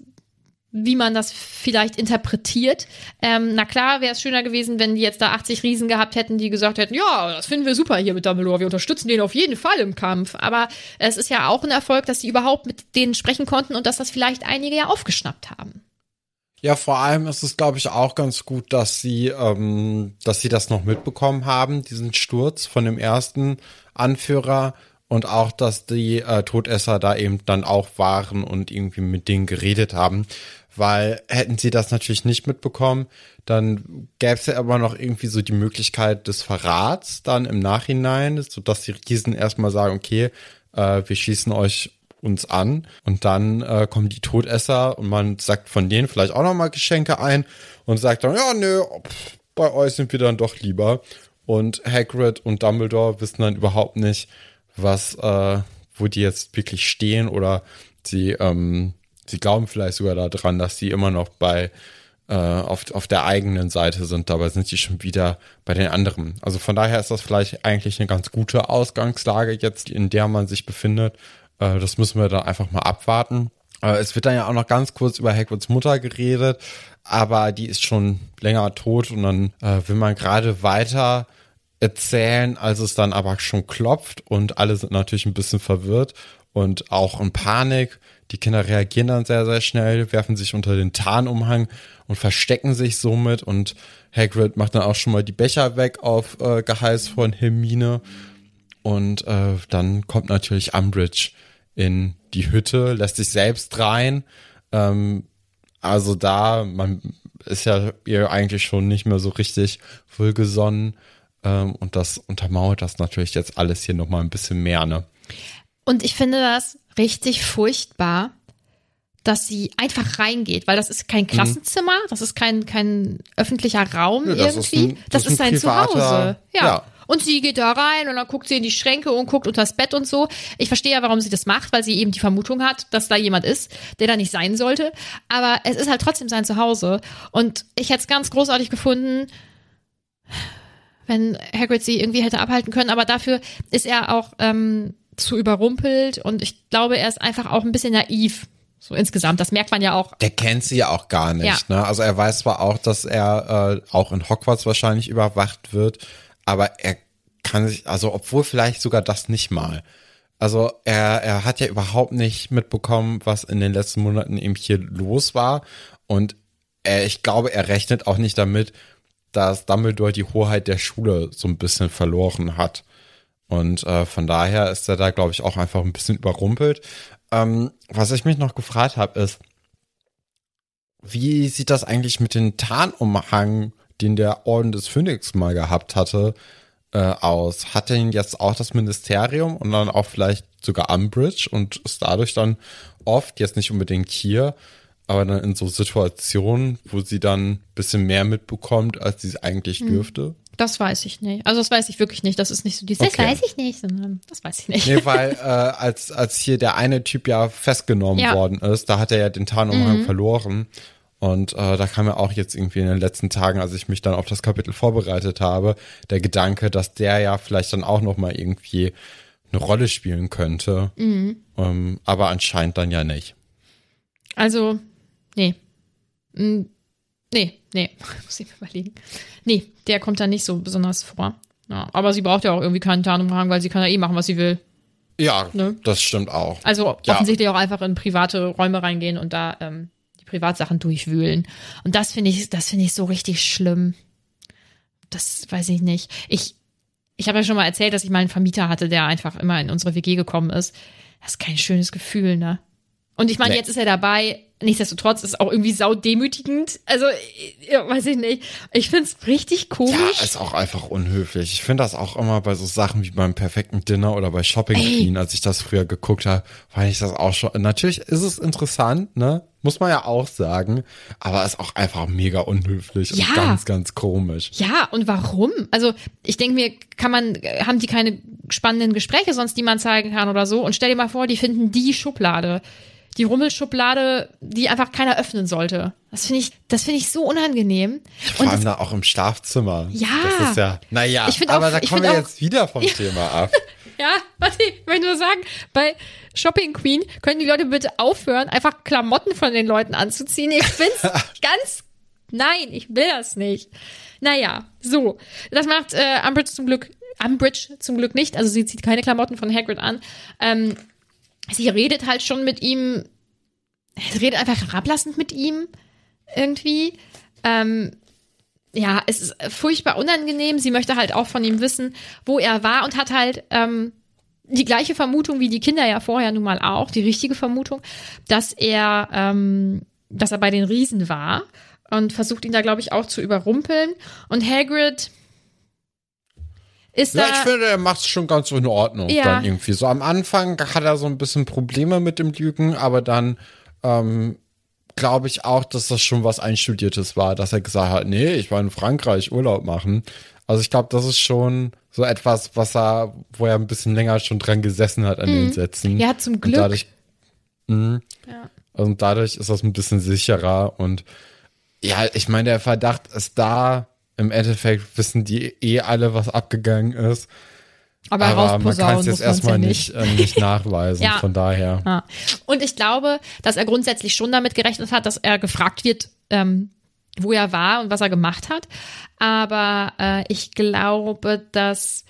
wie man das vielleicht interpretiert. Ähm, na klar, wäre es schöner gewesen, wenn die jetzt da 80 Riesen gehabt hätten, die gesagt hätten, ja, das finden wir super hier mit Dumbledore, wir unterstützen den auf jeden Fall im Kampf. Aber es ist ja auch ein Erfolg, dass sie überhaupt mit denen sprechen konnten und dass das vielleicht einige ja aufgeschnappt haben. Ja, vor allem ist es, glaube ich, auch ganz gut, dass sie, ähm, dass sie das noch mitbekommen haben, diesen Sturz von dem ersten Anführer und auch, dass die äh, Todesser da eben dann auch waren und irgendwie mit denen geredet haben. Weil hätten sie das natürlich nicht mitbekommen, dann gäbe es ja immer noch irgendwie so die Möglichkeit des Verrats dann im Nachhinein, sodass die Riesen erstmal sagen, okay, äh, wir schießen euch uns an und dann äh, kommen die Todesser und man sagt von denen vielleicht auch nochmal Geschenke ein und sagt dann, ja, nö, pff, bei euch sind wir dann doch lieber. Und Hagrid und Dumbledore wissen dann überhaupt nicht, was, äh, wo die jetzt wirklich stehen oder sie, ähm, sie glauben vielleicht sogar daran, dass sie immer noch bei äh, auf, auf der eigenen Seite sind, dabei sind sie schon wieder bei den anderen. Also von daher ist das vielleicht eigentlich eine ganz gute Ausgangslage jetzt, in der man sich befindet. Äh, das müssen wir dann einfach mal abwarten. Äh, es wird dann ja auch noch ganz kurz über Hagrids Mutter geredet, aber die ist schon länger tot und dann äh, will man gerade weiter erzählen, als es dann aber schon klopft und alle sind natürlich ein bisschen verwirrt und auch in Panik. Die Kinder reagieren dann sehr, sehr schnell, werfen sich unter den Tarnumhang und verstecken sich somit und Hagrid macht dann auch schon mal die Becher weg auf äh, Geheiß von Hermine und äh, dann kommt natürlich Umbridge in die Hütte, lässt sich selbst rein. Ähm, also da, man ist ja ihr eigentlich schon nicht mehr so richtig wohlgesonnen. Ähm, und das untermauert das natürlich jetzt alles hier nochmal ein bisschen mehr, ne? Und ich finde das richtig furchtbar, dass sie einfach reingeht, weil das ist kein Klassenzimmer, das ist kein, kein öffentlicher Raum Nö, das ist irgendwie. ein- das, das ist ist ein sein privater- Zuhause. Ja. ja. Und sie geht da rein und dann guckt sie in die Schränke und guckt unters Bett und so. Ich verstehe ja, warum sie das macht, weil sie eben die Vermutung hat, dass da jemand ist, der da nicht sein sollte. Aber es ist halt trotzdem sein Zuhause. Und ich hätte es ganz großartig gefunden, wenn Hagrid sie irgendwie hätte abhalten können. Aber dafür ist er auch ähm, zu überrumpelt und ich glaube, er ist einfach auch ein bisschen naiv. So insgesamt. Das merkt man ja auch. Der kennt sie ja auch gar nicht. Ja. Ne? Also er weiß zwar auch, dass er äh, auch in Hogwarts wahrscheinlich überwacht wird, aber er kann sich, also obwohl vielleicht sogar das nicht mal. Also er, er hat ja überhaupt nicht mitbekommen, was in den letzten Monaten eben hier los war. Und er, ich glaube, er rechnet auch nicht damit, dass Dumbledore die Hoheit der Schule so ein bisschen verloren hat. Und äh, von daher ist er da, glaube ich, auch einfach ein bisschen überrumpelt. Ähm, was ich mich noch gefragt habe, ist, wie sieht das eigentlich mit dem Tarnumhang, den der Orden des Phönix mal gehabt hatte, äh, aus? Hat denn jetzt auch das Ministerium und dann auch vielleicht sogar Umbridge und ist dadurch dann oft, jetzt nicht unbedingt hier, aber dann in so Situationen, wo sie dann ein bisschen mehr mitbekommt, als sie es eigentlich dürfte? Das weiß ich nicht. Also das weiß ich wirklich nicht. Das ist nicht so dieses, Okay. das weiß ich nicht, sondern das weiß ich nicht. Nee, weil äh, als, als hier der eine Typ ja festgenommen Ja. worden ist, da hat er ja den Tarnumhang verloren. Und äh, da kam ja auch jetzt irgendwie in den letzten Tagen, als ich mich dann auf das Kapitel vorbereitet habe, der Gedanke, dass der ja vielleicht dann auch noch mal irgendwie eine Rolle spielen könnte. Ähm, aber anscheinend dann ja nicht. Also, nee. Nee, nee. Muss ich mir überlegen. Nee, der kommt da nicht so besonders vor. Ja, aber sie braucht ja auch irgendwie keinen Tarnumhang, weil sie kann ja eh machen, was sie will. Ja, Ne? das stimmt auch. Also Ja. offensichtlich auch einfach in private Räume reingehen und da ähm, die Privatsachen durchwühlen. Und das finde ich, das finde ich so richtig schlimm. Das weiß ich nicht. Ich, ich habe ja schon mal erzählt, dass ich mal einen Vermieter hatte, der einfach immer in unsere WG gekommen ist. Das ist kein schönes Gefühl, ne? Und ich meine, Nee. jetzt ist er dabei. Nichtsdestotrotz ist auch irgendwie saudemütigend. Also, ja, weiß ich nicht. Ich find's richtig Ja, komisch. ist auch einfach unhöflich. Ich finde das auch immer bei so Sachen wie beim perfekten Dinner oder bei Shopping. Queen, als ich das früher geguckt habe, fand ich das auch schon. Natürlich ist es interessant, ne? Muss man ja auch sagen, aber ist auch einfach mega unhöflich Ja. und ganz, ganz komisch. Ja, und warum? Also, ich denke mir, kann man, haben die keine spannenden Gespräche sonst, die man zeigen kann oder so? Und stell dir mal vor, die finden die Schublade. Die Rummelschublade, die einfach keiner öffnen sollte. Das finde ich, das finde ich so unangenehm. Vor allem es, da auch im Schlafzimmer. Ja. Das ist ja, naja, aber auch- da kommen wir auch- jetzt wieder vom Thema ab. ja, warte, ich möchte nur sagen, bei Shopping Queen können die Leute bitte aufhören, einfach Klamotten von den Leuten anzuziehen. Ich find's ganz, nein, ich will das nicht. Naja, so. Das macht äh, Umbridge zum Glück, Umbridge zum Glück nicht. Also sie zieht keine Klamotten von Hagrid an. Ähm, sie redet halt schon mit ihm, sie redet einfach herablassend mit ihm irgendwie. Ähm, ja, es ist furchtbar unangenehm. Sie möchte halt auch von ihm wissen, wo er war und hat halt ähm, die gleiche Vermutung wie die Kinder ja vorher nun mal auch, die richtige Vermutung, dass er, ähm, dass er bei den Riesen war und versucht ihn da, glaube ich, auch zu überrumpeln. Und Hagrid ist Ja, da. ich finde, er macht es schon ganz in Ordnung Ja. dann irgendwie. So am Anfang hat er so ein bisschen Probleme mit dem Lügen, aber dann ähm, glaube ich auch, dass das schon was Einstudiertes war, dass er gesagt hat, nee, ich war in Frankreich Urlaub machen. Also ich glaube, das ist schon so etwas, was er, wo er ein bisschen länger schon dran gesessen hat an den Sätzen. Mhm. Ja, zum Und Glück. dadurch, mh, Ja. also dadurch ist das ein bisschen sicherer und ja, ich meine, der Verdacht ist da. Im Endeffekt wissen die eh alle, was abgegangen ist. aber Aber man kann es jetzt erstmal ja nicht, äh, nicht nachweisen. Ja. Von daher. Ja. Und ich glaube, dass er grundsätzlich schon damit gerechnet hat, dass er gefragt wird, ähm, wo er war und was er gemacht hat. Aber äh, ich glaube, dass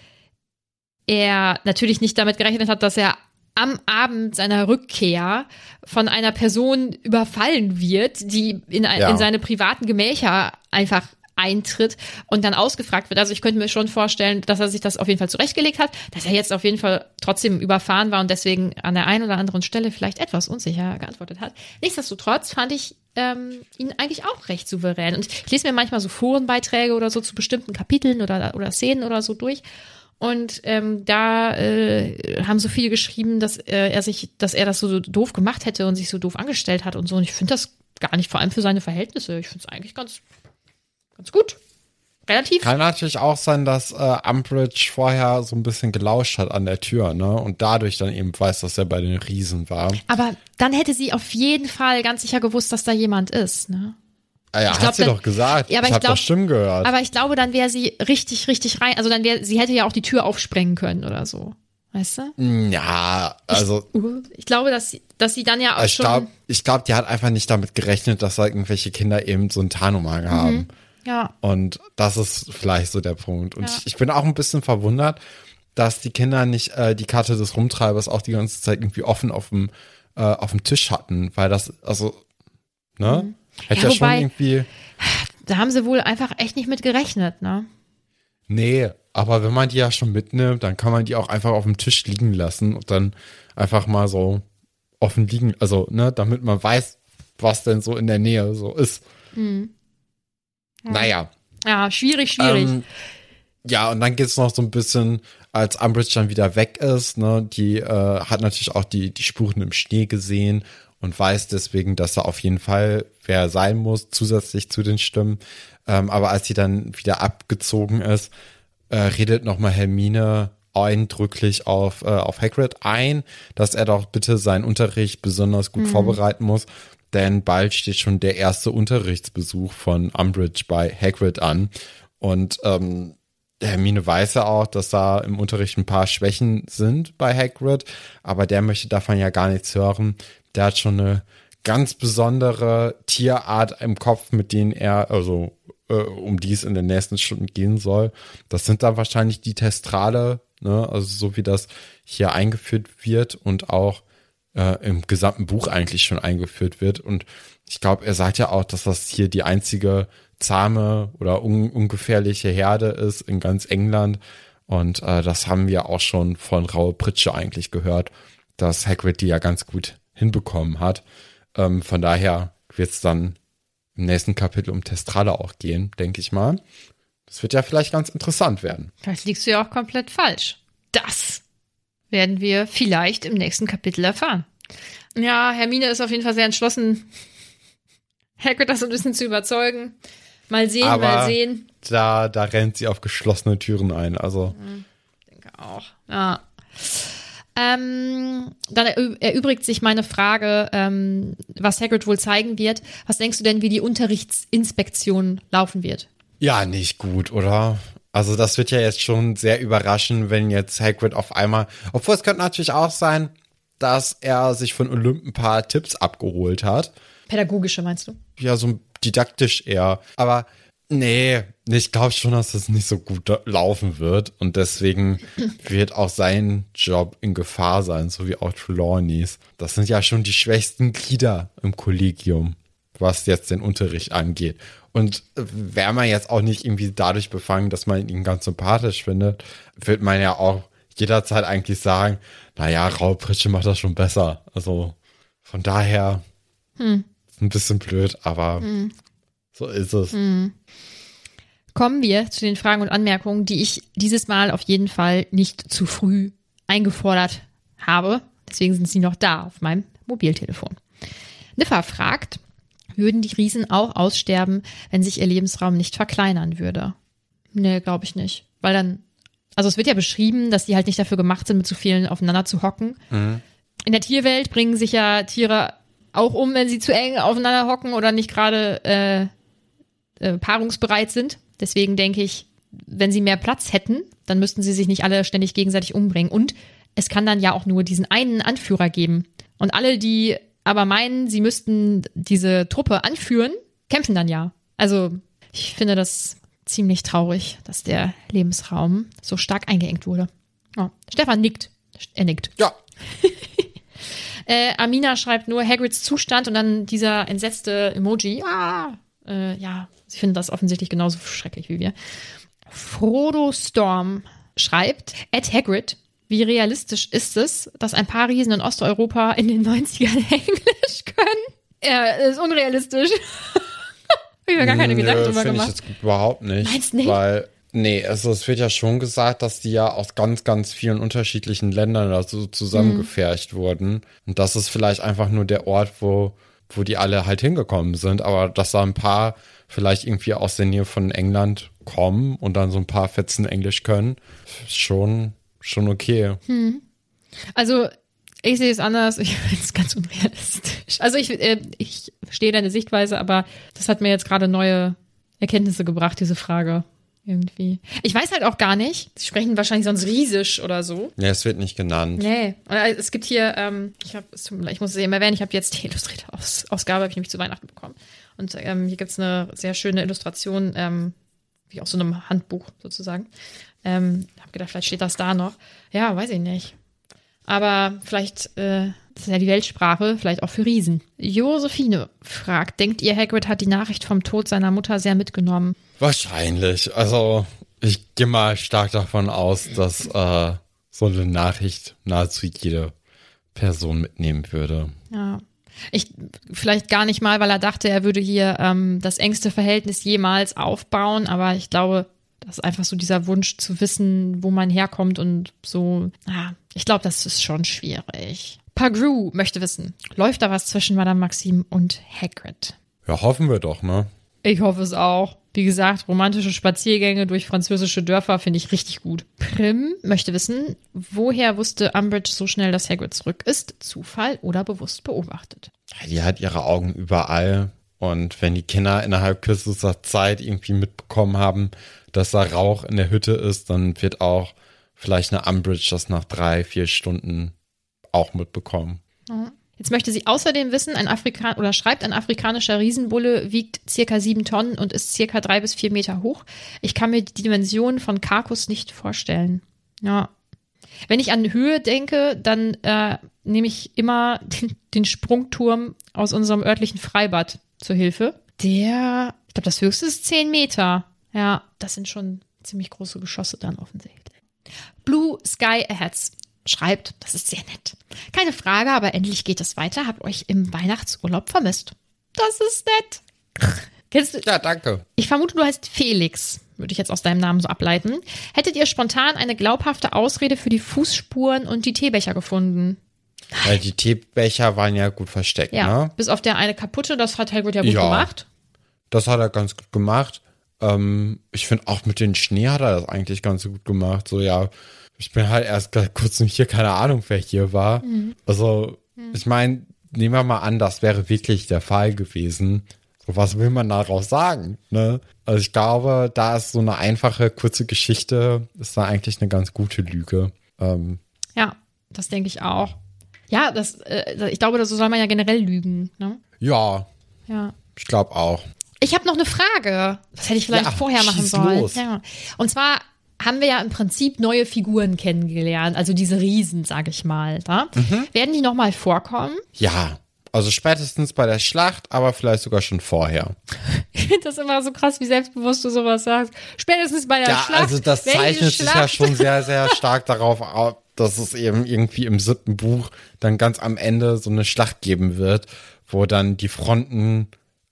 er natürlich nicht damit gerechnet hat, dass er am Abend seiner Rückkehr von einer Person überfallen wird, die in, Ja. in seine privaten Gemächer einfach eintritt und dann ausgefragt wird. Also ich könnte mir schon vorstellen, dass er sich das auf jeden Fall zurechtgelegt hat, dass er jetzt auf jeden Fall trotzdem überfahren war und deswegen an der einen oder anderen Stelle vielleicht etwas unsicher geantwortet hat. Nichtsdestotrotz fand ich ähm, ihn eigentlich auch recht souverän. Und ich lese mir manchmal so Forenbeiträge oder so zu bestimmten Kapiteln oder, oder Szenen oder so durch. Und ähm, da äh, haben so viele geschrieben, dass äh, er sich, dass er das so doof gemacht hätte und sich so doof angestellt hat und so. Und ich finde das gar nicht, vor allem für seine Verhältnisse. Ich finde es eigentlich ganz, ganz gut. Relativ. Kann natürlich auch sein, dass äh, Umbridge vorher so ein bisschen gelauscht hat an der Tür, ne? Und dadurch dann eben weiß, dass er bei den Riesen war. Aber dann hätte sie auf jeden Fall ganz sicher gewusst, dass da jemand ist. Ne? Ah ja, Ich glaub, hat sie dann- doch gesagt. Ja, aber ich ich habe glaub- doch Stimmen gehört. Aber ich glaube, dann wäre sie richtig, richtig rein. Also dann wäre, sie hätte ja auch die Tür aufsprengen können oder so. Weißt du? ja, also Ich glaube, dass sie, dass sie dann ja auch ich schon. glaube, ich glaub, die hat einfach nicht damit gerechnet, dass da irgendwelche Kinder eben so einen Tarnumhang Mhm. haben. Ja. Und das ist vielleicht so der Punkt. Und Ja. ich, ich bin auch ein bisschen verwundert, dass die Kinder nicht äh, die Karte des Rumtreibers auch die ganze Zeit irgendwie offen auf dem, äh, auf dem Tisch hatten, weil das, also, ne? Hätte Mhm. Ja, ja, schon wobei- irgendwie. Da haben sie wohl einfach echt nicht mit gerechnet, ne? Nee, aber wenn man die ja schon mitnimmt, dann kann man die auch einfach auf dem Tisch liegen lassen und dann einfach mal so offen liegen, also, ne, damit man weiß, was denn so in der Nähe so ist. Mhm. Naja. Ja, schwierig, schwierig. Ähm, ja, und dann geht's noch so ein bisschen, als Umbridge dann wieder weg ist, ne, die äh, hat natürlich auch die, die Spuren im Schnee gesehen und weiß deswegen, dass er auf jeden Fall wer sein muss, zusätzlich zu den Stimmen. Ähm, aber als sie dann wieder abgezogen ist, äh, redet nochmal Hermine eindrücklich auf, äh, auf Hagrid ein, dass er doch bitte seinen Unterricht besonders gut vorbereiten muss, denn bald steht schon der erste Unterrichtsbesuch von Umbridge bei Hagrid an. Und ähm, Hermine weiß ja auch, dass da im Unterricht ein paar Schwächen sind bei Hagrid, aber der möchte davon ja gar nichts hören. Der hat schon eine ganz besondere Tierart im Kopf, mit denen er, also äh, um die es in den nächsten Stunden gehen soll. Das sind dann wahrscheinlich die Testrale, ne? also so wie das hier eingeführt wird und auch äh, im gesamten Buch eigentlich schon eingeführt wird. Und ich glaube, er sagt ja auch, dass das hier die einzige zahme oder un ungefährliche Herde ist in ganz England. Und äh, das haben wir auch schon von Raue Pritsche eigentlich gehört, dass Hagrid die ja ganz gut hinbekommen hat. Ähm, von daher wird es dann im nächsten Kapitel um Testrale auch gehen, denke ich mal. Das wird ja vielleicht ganz interessant werden. Vielleicht liegst du ja auch komplett falsch. Das werden wir vielleicht im nächsten Kapitel erfahren. Ja, Hermine ist auf jeden Fall sehr entschlossen, Hagrid das ein bisschen zu überzeugen. Mal sehen, Aber mal sehen. Da, da rennt sie auf geschlossene Türen ein. Also Ich denke auch. Ja. Ähm, dann erü- erübrigt sich meine Frage, ähm, was Hagrid wohl zeigen wird. Was denkst du denn, wie die Unterrichtsinspektion laufen wird? ja, nicht gut, oder? Also das wird ja jetzt schon sehr überraschen, wenn jetzt Hagrid auf einmal, obwohl es könnte natürlich auch sein, dass er sich von Olymp ein paar Tipps abgeholt hat. Pädagogische meinst du? Ja, so didaktisch eher. Aber nee, ich glaube schon, dass das nicht so gut laufen wird. Und deswegen wird auch sein Job in Gefahr sein, so wie auch Trelawneys. Das sind ja schon die schwächsten Glieder im Kollegium, was jetzt den Unterricht angeht. Und wäre man jetzt auch nicht irgendwie dadurch befangen, dass man ihn ganz sympathisch findet, wird man ja auch jederzeit eigentlich sagen, naja, Raupritsche macht das schon besser. Also von daher ist ein bisschen blöd, aber so ist es. Kommen wir zu den Fragen und Anmerkungen, die ich dieses Mal auf jeden Fall nicht zu früh eingefordert habe. Deswegen sind sie noch da auf meinem Mobiltelefon. Niffa fragt, würden die Riesen auch aussterben, wenn sich ihr Lebensraum nicht verkleinern würde? Nee, glaube ich nicht. Weil dann, also es wird ja beschrieben, dass die halt nicht dafür gemacht sind, mit zu vielen aufeinander zu hocken. In der Tierwelt bringen sich ja Tiere auch um, wenn sie zu eng aufeinander hocken oder nicht gerade äh, äh, paarungsbereit sind. Deswegen denke ich, wenn sie mehr Platz hätten, dann müssten sie sich nicht alle ständig gegenseitig umbringen. Und es kann dann ja auch nur diesen einen Anführer geben. Und alle, die aber meinen, sie müssten diese Truppe anführen, kämpfen dann ja. Also ich finde das ziemlich traurig, dass der Lebensraum so stark eingeengt wurde. Ja. Stefan nickt. Er nickt. Ja, Äh, Amina schreibt nur Hagrids Zustand und dann dieser entsetzte Emoji. Ah, äh, ja, sie finden das offensichtlich genauso schrecklich wie wir. Frodo Storm schreibt, Ed Hagrid, wie realistisch ist es, dass ein paar Riesen in Osteuropa in den 90ern Englisch können? Ja, ist unrealistisch. Hab ich mir gar keine Gedanken drüber finde ich gemacht. jetzt überhaupt nicht. Meinst nicht? Weil, nee, also es wird ja schon gesagt, dass die ja aus ganz, ganz vielen unterschiedlichen Ländern da so zusammengefercht wurden. Und das ist vielleicht einfach nur der Ort, wo, wo die alle halt hingekommen sind. Aber dass da ein paar vielleicht irgendwie aus der Nähe von England kommen und dann so ein paar Fetzen Englisch können, ist schon, schon okay. Also, ich sehe es anders. Ich finde es ganz unrealistisch. Also, ich, äh, ich verstehe deine Sichtweise, aber das hat mir jetzt gerade neue Erkenntnisse gebracht, diese Frage. Irgendwie. Ich weiß halt auch gar nicht. Sie sprechen wahrscheinlich sonst Riesisch oder so. Ja, es wird nicht genannt. Nee. Äh, Es gibt hier, ähm, ich, hab, ich muss es eben erwähnen, ich habe jetzt die illustrierte Aus Ausgabe, habe ich nämlich zu Weihnachten bekommen. Und ähm, hier gibt es eine sehr schöne Illustration, ähm, wie aus so einem Handbuch sozusagen. Ähm, hab gedacht, vielleicht steht das da noch. Ja, weiß ich nicht. Aber vielleicht, äh, das ist ja die Weltsprache, vielleicht auch für Riesen. Josephine fragt, denkt ihr, Hagrid hat die Nachricht vom Tod seiner Mutter sehr mitgenommen? Wahrscheinlich. Also ich gehe mal stark davon aus, dass äh, so eine Nachricht nahezu jede Person mitnehmen würde. Ja. Ich, vielleicht gar nicht mal, weil er dachte, er würde hier ähm, das engste Verhältnis jemals aufbauen, aber ich glaube, das ist einfach so dieser Wunsch zu wissen, wo man herkommt und so. Ah, ich glaube, das ist schon schwierig. Pagru möchte wissen, läuft da was zwischen Madame Maxim und Hagrid? Ja, hoffen wir doch, ne? Ich hoffe es auch. Wie gesagt, romantische Spaziergänge durch französische Dörfer finde ich richtig gut. Prim möchte wissen, woher wusste Umbridge so schnell, dass Hagrid zurück ist? Zufall oder bewusst beobachtet? Die hat ihre Augen überall. Und wenn die Kinder innerhalb kürzester Zeit irgendwie mitbekommen haben, dass da Rauch in der Hütte ist, dann wird auch vielleicht eine Umbridge das nach drei, vier Stunden auch mitbekommen. Jetzt möchte sie außerdem wissen, ein Afrikan oder schreibt, ein afrikanischer Riesenbulle wiegt circa sieben Tonnen und ist circa drei bis vier Meter hoch. Ich kann mir die Dimensionen von Karkus nicht vorstellen. Ja. Wenn ich an Höhe denke, dann äh, nehme ich immer den, den Sprungturm aus unserem örtlichen Freibad zur Hilfe. Der, ich glaube, das höchste ist zehn Meter. Ja, das sind schon ziemlich große Geschosse dann offensichtlich. Blue Sky Aheads schreibt, das ist sehr nett. Keine Frage, aber endlich geht es weiter. Habt euch im Weihnachtsurlaub vermisst. Das ist nett. Kennst du? Ja, danke. Ich vermute, du heißt Felix, würde ich jetzt aus deinem Namen so ableiten. Hättet ihr spontan eine glaubhafte Ausrede für die Fußspuren und die Teebecher gefunden? Weil die Teebecher waren ja gut versteckt, Ja, ne? bis auf der eine kaputte, das hat Hagrid ja gut Ja. gemacht. Das hat er ganz gut gemacht. Ähm, ich finde auch mit dem Schnee hat er das eigentlich ganz gut gemacht. So, ja, ich bin halt erst kurz nicht hier, keine Ahnung, wer hier war. Also, ich meine, nehmen wir mal an, das wäre wirklich der Fall gewesen. So, was will man daraus sagen? Ne? Also ich glaube, da ist so eine einfache, kurze Geschichte, ist da eigentlich eine ganz gute Lüge. Ähm, Ja, das denke ich auch. Ja, das, äh, ich glaube, so soll man ja generell lügen. Ne? ja, Ja. ich glaube auch. Ich habe noch eine Frage. Das hätte ich vielleicht Ja, vorher machen sollen. Ja. Und zwar haben wir ja im Prinzip neue Figuren kennengelernt, also diese Riesen, sag ich mal. Da. Mhm. Werden die nochmal vorkommen? Ja, also spätestens bei der Schlacht, aber vielleicht sogar schon vorher. Ich finde das immer so krass, wie selbstbewusst du sowas sagst. Spätestens bei der Ja, Schlacht. also das zeichnet sich ja schon sehr, sehr stark darauf ab, dass es eben irgendwie im siebten Buch dann ganz am Ende so eine Schlacht geben wird, wo dann die Fronten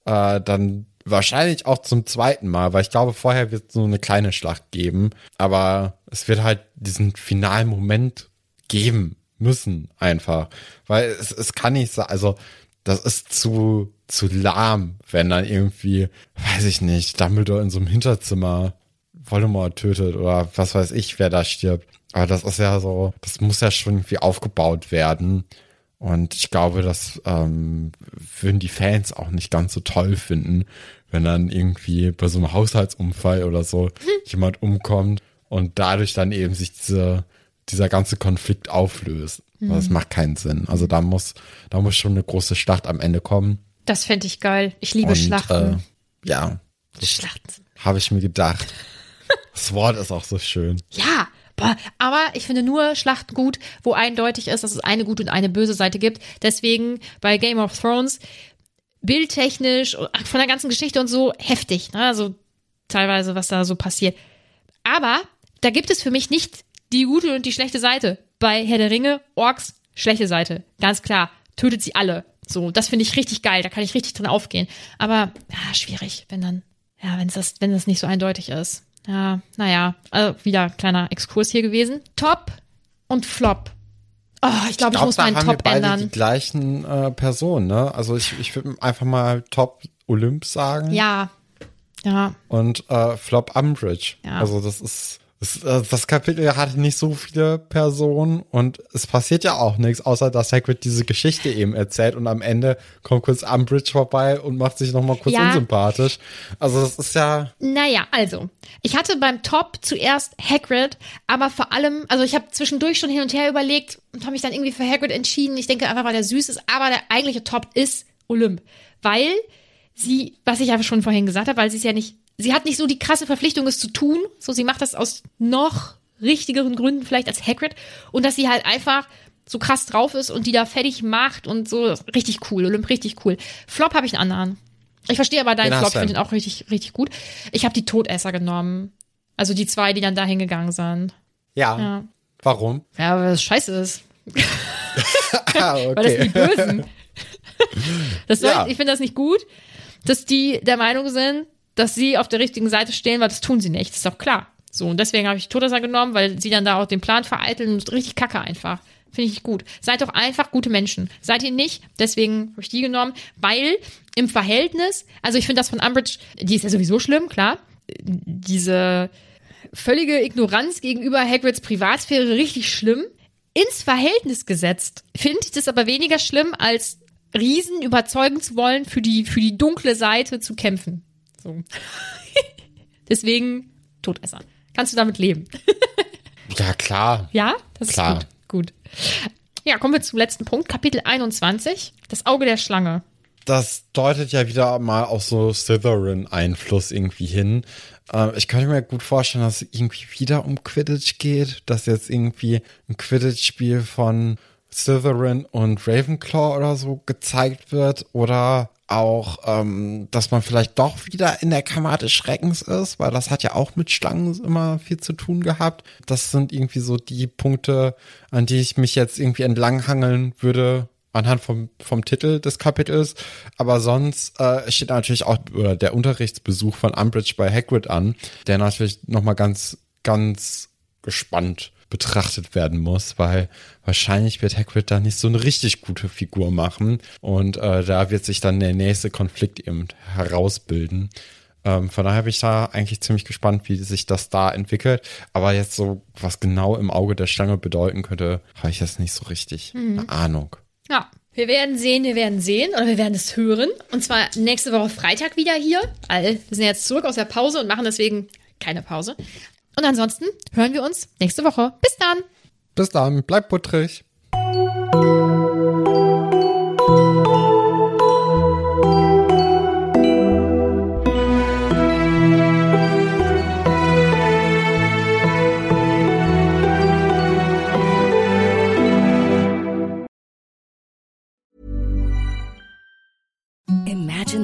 äh, dann wahrscheinlich auch zum zweiten Mal, weil ich glaube, vorher wird es so eine kleine Schlacht geben, aber es wird halt diesen finalen Moment geben müssen einfach, weil es, es kann nicht sein, also das ist zu, zu lahm, wenn dann irgendwie, weiß ich nicht, Dumbledore in so einem Hinterzimmer Voldemort tötet oder was weiß ich, wer da stirbt. Aber das ist ja so, das muss ja schon irgendwie aufgebaut werden. Und ich glaube, das ähm, würden die Fans auch nicht ganz so toll finden, wenn dann irgendwie bei so einem Haushaltsunfall oder so jemand umkommt und dadurch dann eben sich diese, dieser ganze Konflikt auflöst. Das macht keinen Sinn. Also da muss, da muss schon eine große Schlacht am Ende kommen. Das fände ich geil. Ich liebe und, Schlachten. Äh, ja, Schlachten habe ich mir gedacht. Das Wort ist auch so schön. Ja, aber ich finde nur Schlachten gut, wo eindeutig ist, dass es eine gute und eine böse Seite gibt. Deswegen bei Game of Thrones bildtechnisch von der ganzen Geschichte und so heftig, ne? Also teilweise, was da so passiert. Aber da gibt es für mich nicht die gute und die schlechte Seite. Bei Herr der Ringe, Orks, schlechte Seite. Ganz klar. Tötet sie alle. So, das finde ich richtig geil. Da kann ich richtig drin aufgehen. Aber, ja, schwierig, wenn dann, ja, wenn das, wenn das nicht so eindeutig ist. Ja, naja, also wieder kleiner Exkurs hier gewesen. Top und Flop. Oh, ich glaube, ich, glaub, muss da meinen haben wir Top beide die ändern. gleichen äh, Personen, ne? Also ich, ich würde einfach mal Top Olymp sagen Ja. Ja. und äh, Flop Umbridge. Ja. Also das ist das, äh, das Kapitel hatte nicht so viele Personen und es passiert ja auch nichts, außer dass Hagrid diese Geschichte eben erzählt und am Ende kommt kurz Umbridge vorbei und macht sich noch mal kurz Ja. unsympathisch. Also das ist ja Naja, also, ich hatte beim Top zuerst Hagrid, aber vor allem, also ich habe zwischendurch schon hin und her überlegt und habe mich dann irgendwie für Hagrid entschieden. Ich denke einfach, weil der süß ist, aber der eigentliche Top ist Olymp. Weil sie, was ich einfach schon vorhin gesagt habe, weil sie ist ja nicht, sie hat nicht so die krasse Verpflichtung, es zu tun. So, sie macht das aus noch richtigeren Gründen vielleicht als Hagrid. Und dass sie halt einfach so krass drauf ist und die da fertig macht und so. Richtig cool, Olymp, richtig cool. Flop habe ich einen anderen. Ich verstehe aber deinen Den Flop, ich finde den auch richtig, richtig gut. Ich habe die Todesser genommen. Also die zwei, die dann da hingegangen sind. ja. Ja. Warum? Ja, weil das scheiße ist. Ah, Weil das sind die okay. Bösen. Das soll, Ja. Ich finde das nicht gut, dass die der Meinung sind, dass sie auf der richtigen Seite stehen, weil das tun sie nicht. Das ist doch klar. So, und deswegen habe ich Todesser genommen, weil sie dann da auch den Plan vereiteln und richtig kacke einfach. Finde ich gut. Seid doch einfach gute Menschen. Seid ihr nicht, deswegen habe ich die genommen, weil im Verhältnis, also ich finde das von Umbridge, die ist ja sowieso schlimm, klar. Diese völlige Ignoranz gegenüber Hagrids Privatsphäre richtig schlimm. Ins Verhältnis gesetzt finde ich das aber weniger schlimm, als Riesen überzeugen zu wollen, für die, für die dunkle Seite zu kämpfen. So. Deswegen Todesser. Kannst du damit leben? Ja, klar. Ja, das Klar. ist gut. Gut. Ja, kommen wir zum letzten Punkt, Kapitel 21, das Auge der Schlange. das deutet ja wieder mal auf so Slytherin-Einfluss irgendwie hin. Äh, ich könnte mir gut vorstellen, dass es irgendwie wieder um Quidditch geht, dass jetzt irgendwie ein Quidditch-Spiel von Slytherin und Ravenclaw oder so gezeigt wird oder auch, ähm, dass man vielleicht doch wieder in der Kammer des Schreckens ist, weil das hat ja auch mit Schlangen immer viel zu tun gehabt. Das sind irgendwie so die Punkte, an die ich mich jetzt irgendwie entlanghangeln würde, anhand vom, vom Titel des Kapitels. Aber sonst äh, steht natürlich auch oder der Unterrichtsbesuch von Umbridge bei Hagrid an, der natürlich nochmal ganz, ganz gespannt betrachtet werden muss, weil wahrscheinlich wird Hagrid da nicht so eine richtig gute Figur machen und äh, da wird sich dann der nächste Konflikt eben herausbilden. Ähm, von daher bin ich da eigentlich ziemlich gespannt, wie sich das da entwickelt. Aber jetzt so, was genau im Auge der Stange bedeuten könnte, habe ich jetzt nicht so richtig mhm. eine Ahnung. Ja, wir werden sehen, wir werden sehen oder wir werden es hören. Und zwar nächste Woche Freitag wieder hier. Weil wir sind jetzt zurück aus der Pause und machen deswegen keine Pause. Und ansonsten hören wir uns nächste Woche. Bis dann. Bis dann. Bleib puttrig.